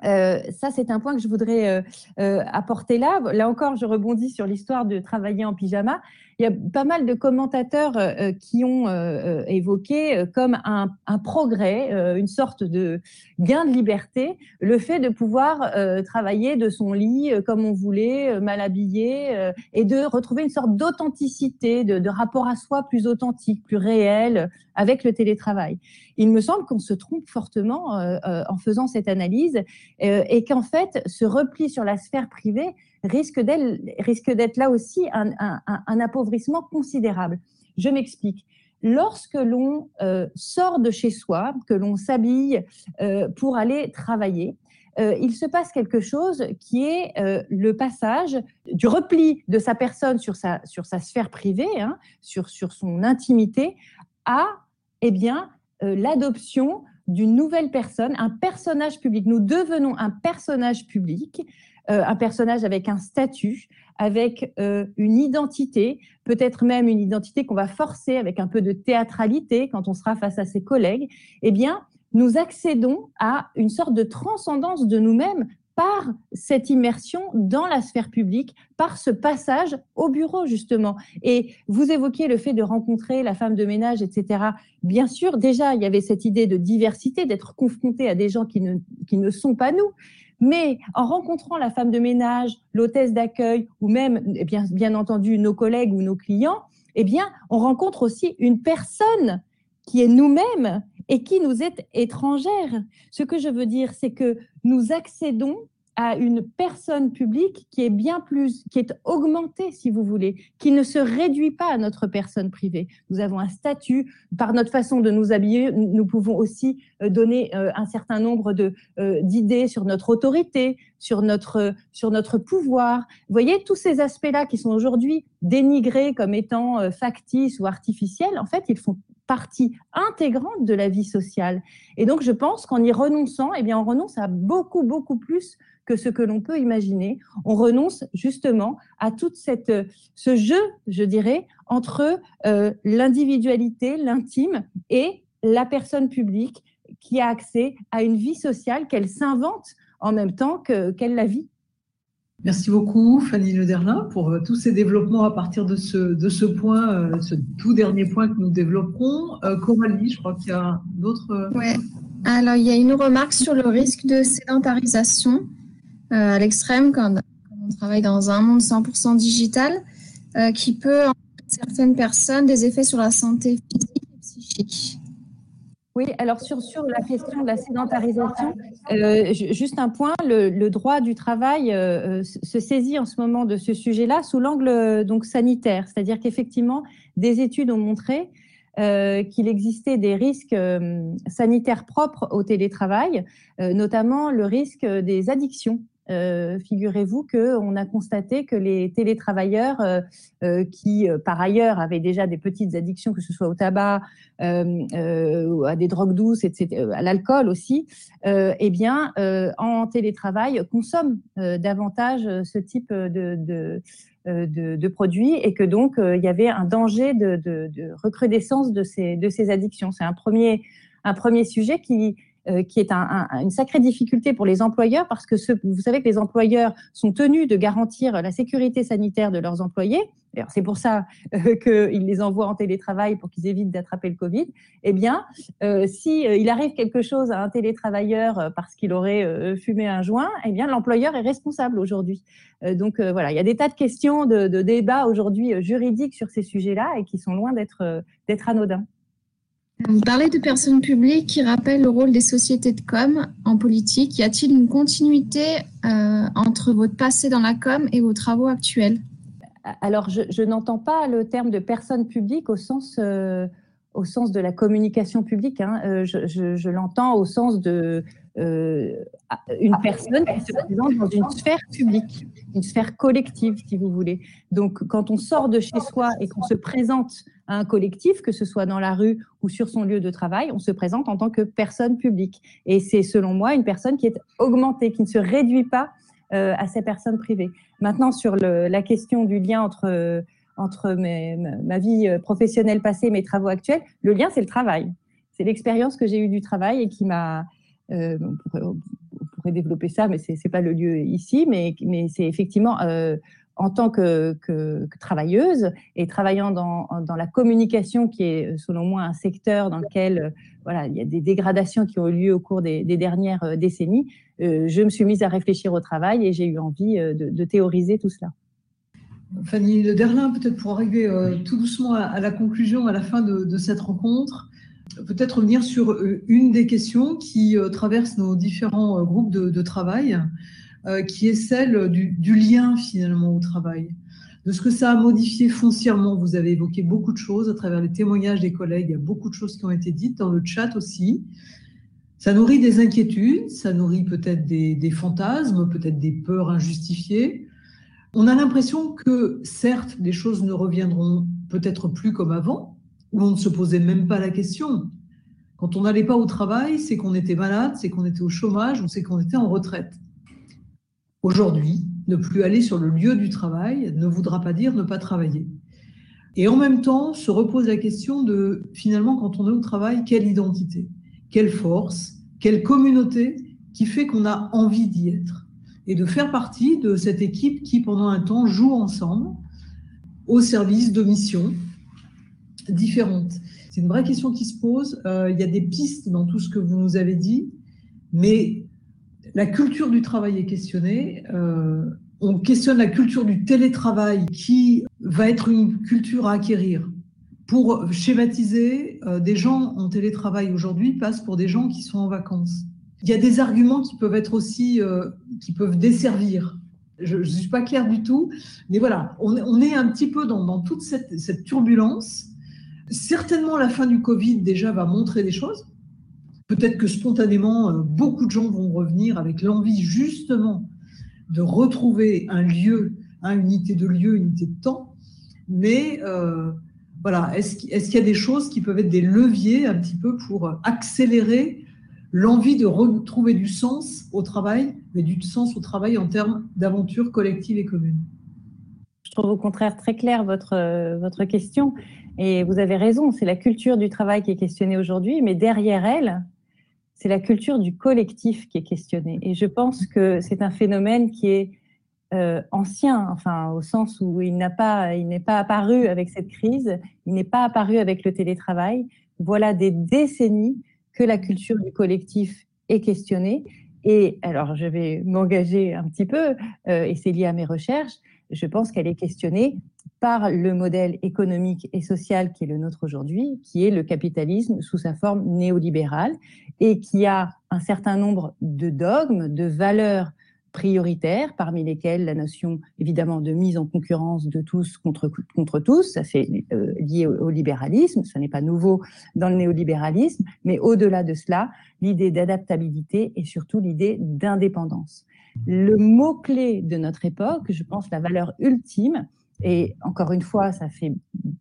ça, c'est un point que je voudrais apporter là. Là encore, je rebondis sur l'histoire de travailler en pyjama il y a pas mal de commentateurs euh, euh, qui ont euh, évoqué comme un, progrès, une sorte de gain de liberté, le fait de pouvoir travailler de son lit comme on voulait, mal habillé, et de retrouver une sorte d'authenticité, de, rapport à soi plus authentique, plus réel avec le télétravail. Il me semble qu'on se trompe fortement en faisant cette analyse et qu'en fait, ce repli sur la sphère privée risque d'être là aussi un, appauvrissement considérable. Je m'explique. Lorsque l'on euh, sort de chez soi, que l'on s'habille euh, pour aller travailler, euh, il se passe quelque chose qui est le passage du repli de sa personne sur sa, sphère privée, hein, sur, sur son intimité, à eh bien, l'adoption d'une nouvelle personne, un personnage public. Nous devenons un personnage public un personnage avec un statut, avec une identité, peut-être même une identité qu'on va forcer avec un peu de théâtralité quand on sera face à ses collègues, eh bien, nous accédons à une sorte de transcendance de nous-mêmes par cette immersion dans la sphère publique, par ce passage au bureau, justement. Et vous évoquiez le fait de rencontrer la femme de ménage, etc. Bien sûr, déjà, il y avait cette idée de diversité, d'être confronté à des gens qui ne, qui ne sont pas nous. Mais en rencontrant la femme de ménage, l'hôtesse d'accueil, ou même, eh bien, bien entendu, nos collègues ou nos clients, eh bien, on rencontre aussi une personne qui est nous-mêmes et qui nous est étrangère. Ce que je veux dire, c'est que nous accédons à une personne publique qui est bien plus, qui est augmentée, si vous voulez, qui ne se réduit pas à notre personne privée. Nous avons un statut, par notre façon de nous habiller, nous pouvons aussi euh, donner euh, un certain nombre euh, d'idées sur notre autorité, sur notre sur notre pouvoir. Vous voyez tous ces aspects-là qui sont aujourd'hui dénigrés comme étant factices ou artificiels. En fait, ils font partie intégrante de la vie sociale. Et donc, je pense qu'en y renonçant, eh bien, on renonce à beaucoup, beaucoup plus que ce que l'on peut imaginer. On renonce justement à toute cette, ce jeu, je dirais, entre euh, l'individualité, l'intime et la personne publique qui a accès à une vie sociale qu'elle s'invente en même temps qu'elle la vit. Merci beaucoup, Fanny Lederlin, pour euh, tous ces développements à partir de ce, de ce point, euh, ce tout dernier point que nous développerons. Coralie, je crois qu'il y a d'autres. Oui, alors il y a une remarque sur le risque de sédentarisation. Euh, à l'extrême quand, on travaille dans un monde 100% digital, euh, qui peut, en certaines personnes, des effets sur la santé physique et psychique. Oui, alors sur, sur la question de la sédentarisation, euh, juste un point, le, droit du travail se saisit en ce moment de ce sujet-là sous l'angle donc sanitaire, c'est-à-dire qu'effectivement, des études ont montré qu'il existait des risques sanitaires propres au télétravail, notamment le risque des addictions euh, figurez-vous qu'on a constaté que les télétravailleurs euh, euh, qui, par ailleurs, avaient déjà des petites addictions, que ce soit au tabac, ou à des drogues douces, etc., à l'alcool aussi, eh bien, en télétravail, consomment davantage ce type de, produits et que donc il y avait un danger de, recrudescence de ces, addictions. C'est un premier, sujet qui, euh, qui est une sacrée difficulté pour les employeurs parce que vous savez que les employeurs sont tenus de garantir la sécurité sanitaire de leurs employés. C'est pour ça euh, qu'ils les envoient en télétravail pour qu'ils évitent d'attraper le Covid. Eh bien, euh, si il arrive quelque chose à un télétravailleur parce qu'il aurait fumé un joint, eh bien, l'employeur est responsable aujourd'hui. donc voilà, il y a des tas de questions, de, de débats aujourd'hui juridiques sur ces sujets-là et qui sont loin d'être d'être anodins. Vous parlez de personnes publiques qui rappellent le rôle des sociétés de com en politique. Y a-t-il une continuité euh, entre votre passé dans la com et vos travaux actuels? Alors, je, n'entends pas le terme de personne publique au sens, euh, au sens de la communication publique. Hein. Euh, je, l'entends au sens de une personne qui se présente dans une sphère publique, une sphère collective, si vous voulez. Donc, quand on sort de chez soi et qu'on se présente un collectif, que ce soit dans la rue ou sur son lieu de travail, on se présente en tant que personne publique. Et c'est selon moi une personne qui est augmentée, qui ne se réduit pas euh, à ces personnes privées. Maintenant, sur la question du lien entre, entre ma vie professionnelle passée et mes travaux actuels, le lien, c'est le travail. C'est l'expérience que j'ai eue du travail et qui m'a... Euh, on, pourrait, développer ça, mais ce n'est pas le lieu ici, mais, c'est effectivement... Euh, en tant que, travailleuse et travaillant dans, la communication, qui est selon moi un secteur dans lequel voilà, il y a des dégradations qui ont eu lieu au cours des, dernières euh, décennies, je me suis mise à réfléchir au travail et j'ai eu envie de, théoriser tout cela. Fanny Derlin, peut-être pour arriver tout doucement à, la conclusion, à la fin de, cette rencontre, peut-être revenir sur une des questions qui traversent nos différents groupes de travail. Euh, qui est celle du, lien finalement au travail, de ce que ça a modifié foncièrement. Vous avez évoqué beaucoup de choses à travers les témoignages des collègues, il y a beaucoup de choses qui ont été dites dans le chat aussi. Ça nourrit des inquiétudes, ça nourrit peut-être des, des fantasmes, peut-être des peurs injustifiées. On a l'impression que certes, les choses ne reviendront peut-être plus comme avant, où on ne se posait même pas la question. Quand on n'allait pas au travail, c'est qu'on était malade, c'est qu'on était au chômage ou c'est qu'on était en retraite. Aujourd'hui, ne plus aller sur le lieu du travail ne voudra pas dire ne pas travailler. Et en même temps, se repose la question de, finalement, quand on est au travail, quelle identité, quelle force, quelle communauté qui fait qu'on a envie d'y être et de faire partie de cette équipe qui, pendant un temps, joue ensemble au service de missions différentes. C'est une vraie question qui se pose. Euh, il y a des pistes dans tout ce que vous nous avez dit, mais la culture du travail est questionnée. Euh, on questionne la culture du télétravail qui va être une culture à acquérir. Pour schématiser, euh, des gens en télétravail aujourd'hui passent pour des gens qui sont en vacances. Il y a des arguments qui peuvent être aussi, qui peuvent desservir. Je ne suis pas claire du tout, mais voilà, on, est un petit peu dans, toute cette, turbulence. Certainement, la fin du Covid déjà va montrer des choses. Peut-être que spontanément, euh, beaucoup de gens vont revenir avec l'envie justement de retrouver un lieu, une unité de lieu, unité de temps. Mais euh, voilà, est-ce qu'il y a des choses qui peuvent être des leviers un petit peu pour accélérer l'envie de retrouver du sens au travail, mais du sens au travail en termes d'aventure collective et commune? Trouve au contraire très clair votre, votre question. Et vous avez raison, c'est la culture du travail qui est questionnée aujourd'hui, mais derrière elle, c'est la culture du collectif qui est questionnée. Et je pense que c'est un phénomène qui est euh, ancien, enfin au sens où il n'a pas, n'est pas apparu avec cette crise, il n'est pas apparu avec le télétravail. Voilà des décennies que la culture du collectif est questionnée. Et alors, je vais m'engager un petit peu, euh, et c'est lié à mes recherches. Je pense qu'elle est questionnée par le modèle économique et social qui est le nôtre aujourd'hui, qui est le capitalisme sous sa forme néolibérale et qui a un certain nombre de dogmes, de valeurs prioritaires, parmi lesquelles la notion évidemment de mise en concurrence de tous contre, tous, ça c'est euh, lié au, libéralisme, ça n'est pas nouveau dans le néolibéralisme, mais au-delà de cela, l'idée d'adaptabilité et surtout l'idée d'indépendance. Le mot-clé de notre époque, je pense la valeur ultime, et encore une fois, ça fait,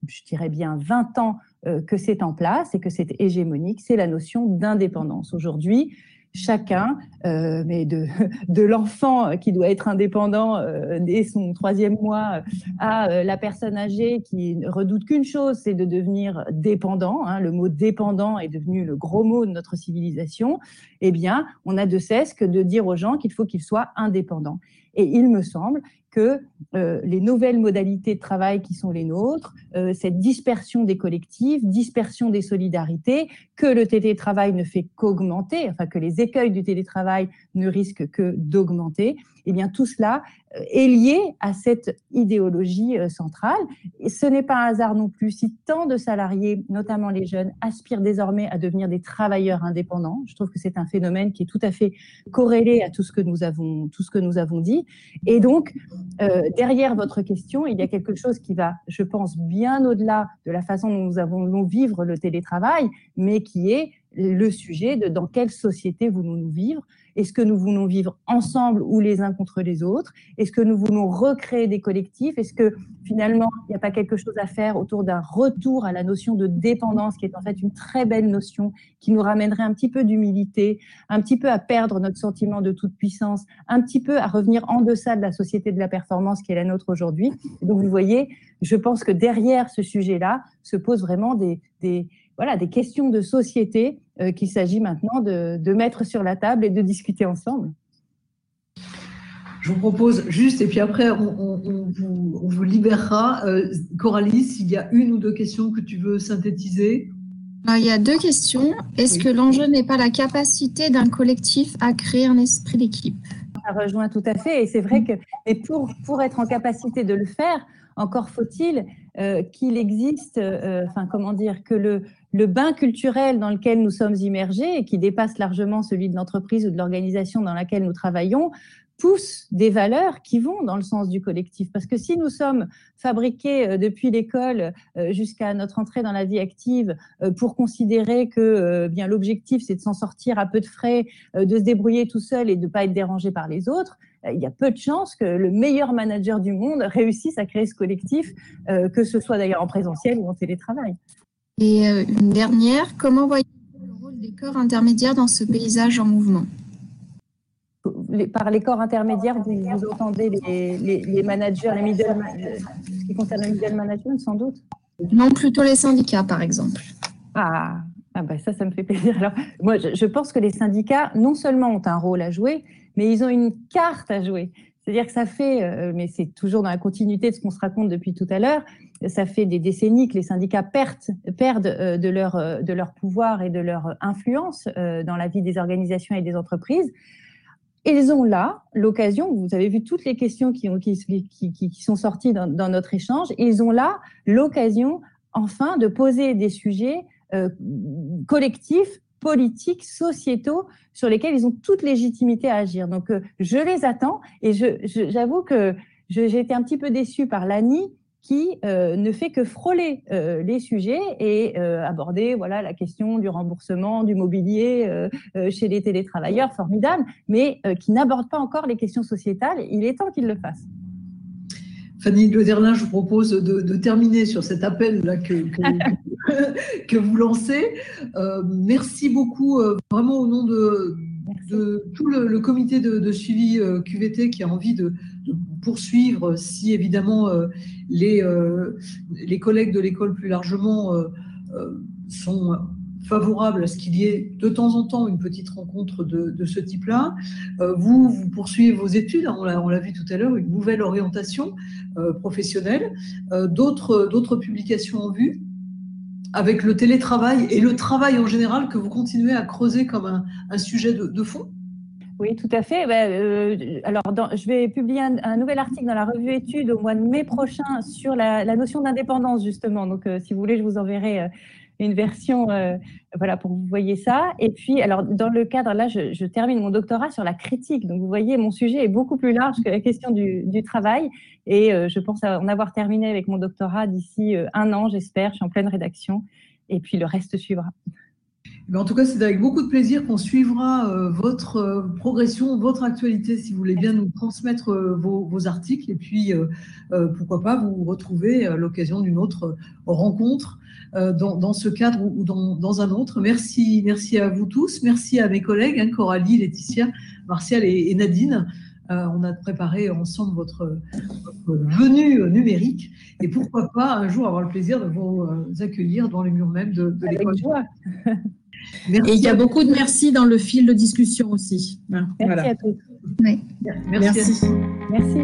je dirais bien, 20 ans euh, que c'est en place et que c'est hégémonique, c'est la notion d'indépendance. Aujourd'hui, chacun, euh, mais de, de l'enfant qui doit être indépendant euh, dès son troisième mois à la personne âgée qui ne redoute qu'une chose, c'est de devenir dépendant. Hein, le mot dépendant est devenu le gros mot de notre civilisation. Eh bien, on a de cesse que de dire aux gens qu'il faut qu'ils soient indépendants. Et il me semble que euh, les nouvelles modalités de travail qui sont les nôtres, euh, cette dispersion des collectifs, dispersion des solidarités, que le télétravail ne fait qu'augmenter, enfin que les écueils du télétravail ne risquent que d'augmenter, eh bien tout cela euh, est lié à cette idéologie centrale. Et ce n'est pas un hasard non plus si tant de salariés, notamment les jeunes, aspirent désormais à devenir des travailleurs indépendants. Je trouve que c'est un phénomène qui est tout à fait corrélé à tout ce que nous avons, tout ce que nous avons dit. Et donc, euh, derrière votre question, il y a quelque chose qui va, je pense, bien au-delà de la façon dont nous avons vivre le télétravail, mais qui est le sujet de dans quelle société voulons-nous vivre? Est-ce que nous voulons vivre ensemble ou les uns contre les autres? Est-ce que nous voulons recréer des collectifs? Est-ce que finalement, il n'y a pas quelque chose à faire autour d'un retour à la notion de dépendance, qui est en fait une très belle notion, qui nous ramènerait un petit peu d'humilité, un petit peu à perdre notre sentiment de toute puissance, un petit peu à revenir en deçà de la société de la performance qui est la nôtre aujourd'hui? Donc, vous voyez, je pense que derrière ce sujet-là se posent vraiment des, des voilà, des questions de société euh, qu'il s'agit maintenant de, mettre sur la table et de discuter ensemble. Je vous propose juste, et puis après, on, vous, libérera. Euh, Coralie, s'il y a une ou deux questions que tu veux synthétiser. il y a deux questions. Est-ce que l'enjeu n'est pas la capacité d'un collectif à créer un esprit d'équipe? Ça rejoint tout à fait. Et c'est vrai que et pour, pour être en capacité de le faire, encore faut-il euh, qu'il existe, enfin, comment dire, que le, le bain culturel dans lequel nous sommes immergés et qui dépasse largement celui de l'entreprise ou de l'organisation dans laquelle nous travaillons pousse des valeurs qui vont dans le sens du collectif. Parce que si nous sommes fabriqués euh, depuis l'école euh, jusqu'à notre entrée dans la vie active euh, pour considérer que bien l'objectif c'est de s'en sortir à peu de frais, de se débrouiller tout seul et de ne pas être dérangé par les autres, il y a peu de chances que le meilleur manager du monde réussisse à créer ce collectif, que ce soit d'ailleurs en présentiel ou en télétravail. Et euh, une dernière, comment voyez-vous le rôle des corps intermédiaires dans ce paysage en mouvement? Par les corps intermédiaires, vous, vous entendez les, les, managers, les middle, ce qui concerne le middle management, sans doute? Non, plutôt les syndicats, par exemple. Ah, ah bah ça, ça me fait plaisir. Alors, moi, je, pense que les syndicats, non seulement ont un rôle à jouer, mais ils ont une carte à jouer. C'est-à-dire que ça fait, euh, mais c'est toujours dans la continuité de ce qu'on se raconte depuis tout à l'heure, ça fait des décennies que les syndicats perdent, euh, de, leur, euh, de leur pouvoir et de leur influence dans la vie des organisations et des entreprises. Ils ont là l'occasion, vous avez vu toutes les questions qui, ont, qui, qui, qui sont sorties dans, dans, notre échange, ils ont là l'occasion enfin de poser des sujets collectifs, politiques, sociétaux, sur lesquels ils ont toute légitimité à agir. Donc, euh, je les attends et j'avoue que j'ai été un petit peu déçue par l'ANI qui euh, ne fait que frôler les sujets et aborder voilà la question du remboursement du mobilier chez les télétravailleurs, formidable, mais qui n'aborde pas encore les questions sociétales. Il est temps qu'il le fasse. Fanny Glederlin, je vous propose de, terminer sur cet appel là que, que, vous lancez. Euh, merci beaucoup, euh, vraiment au nom de, tout le, comité de, suivi euh, QVT qui a envie de, poursuivre si évidemment les, les collègues de l'école plus largement sont favorable à ce qu'il y ait de temps en temps une petite rencontre de, ce type-là. Euh, vous, vous poursuivez vos études, hein, on l'a vu tout à l'heure, une nouvelle orientation euh, professionnelle, euh, d'autres publications en vue avec le télétravail et le travail en général que vous continuez à creuser comme un, sujet de, fond? Oui, tout à fait. alors, je vais publier un, nouvel article dans la revue Études au mois de mai prochain sur la, la notion d'indépendance, justement. Donc, si vous voulez, je vous enverrai une version, euh, voilà, pour que vous voyez ça. Et puis, alors, dans le cadre, là, je, termine mon doctorat sur la critique. Donc, vous voyez, mon sujet est beaucoup plus large que la question du, travail. Et euh, je pense en avoir terminé avec mon doctorat d'ici euh, un an, j'espère. Je suis en pleine rédaction. Et puis, le reste suivra. En tout cas, c'est avec beaucoup de plaisir qu'on suivra votre progression, votre actualité, si vous voulez bien nous transmettre vos, articles. Et puis, pourquoi pas vous retrouver à l'occasion d'une autre rencontre euh, dans, ce cadre ou dans, un autre. Merci, merci à vous tous. Merci à mes collègues, hein, Coralie, Laetitia, Martial et, Nadine. Euh, on a préparé ensemble votre, venue numérique et pourquoi pas un jour avoir le plaisir de vous euh, accueillir dans les murs même de, de l'école. et il y a beaucoup de merci dans le fil de discussion aussi. Merci à tous. Merci. merci.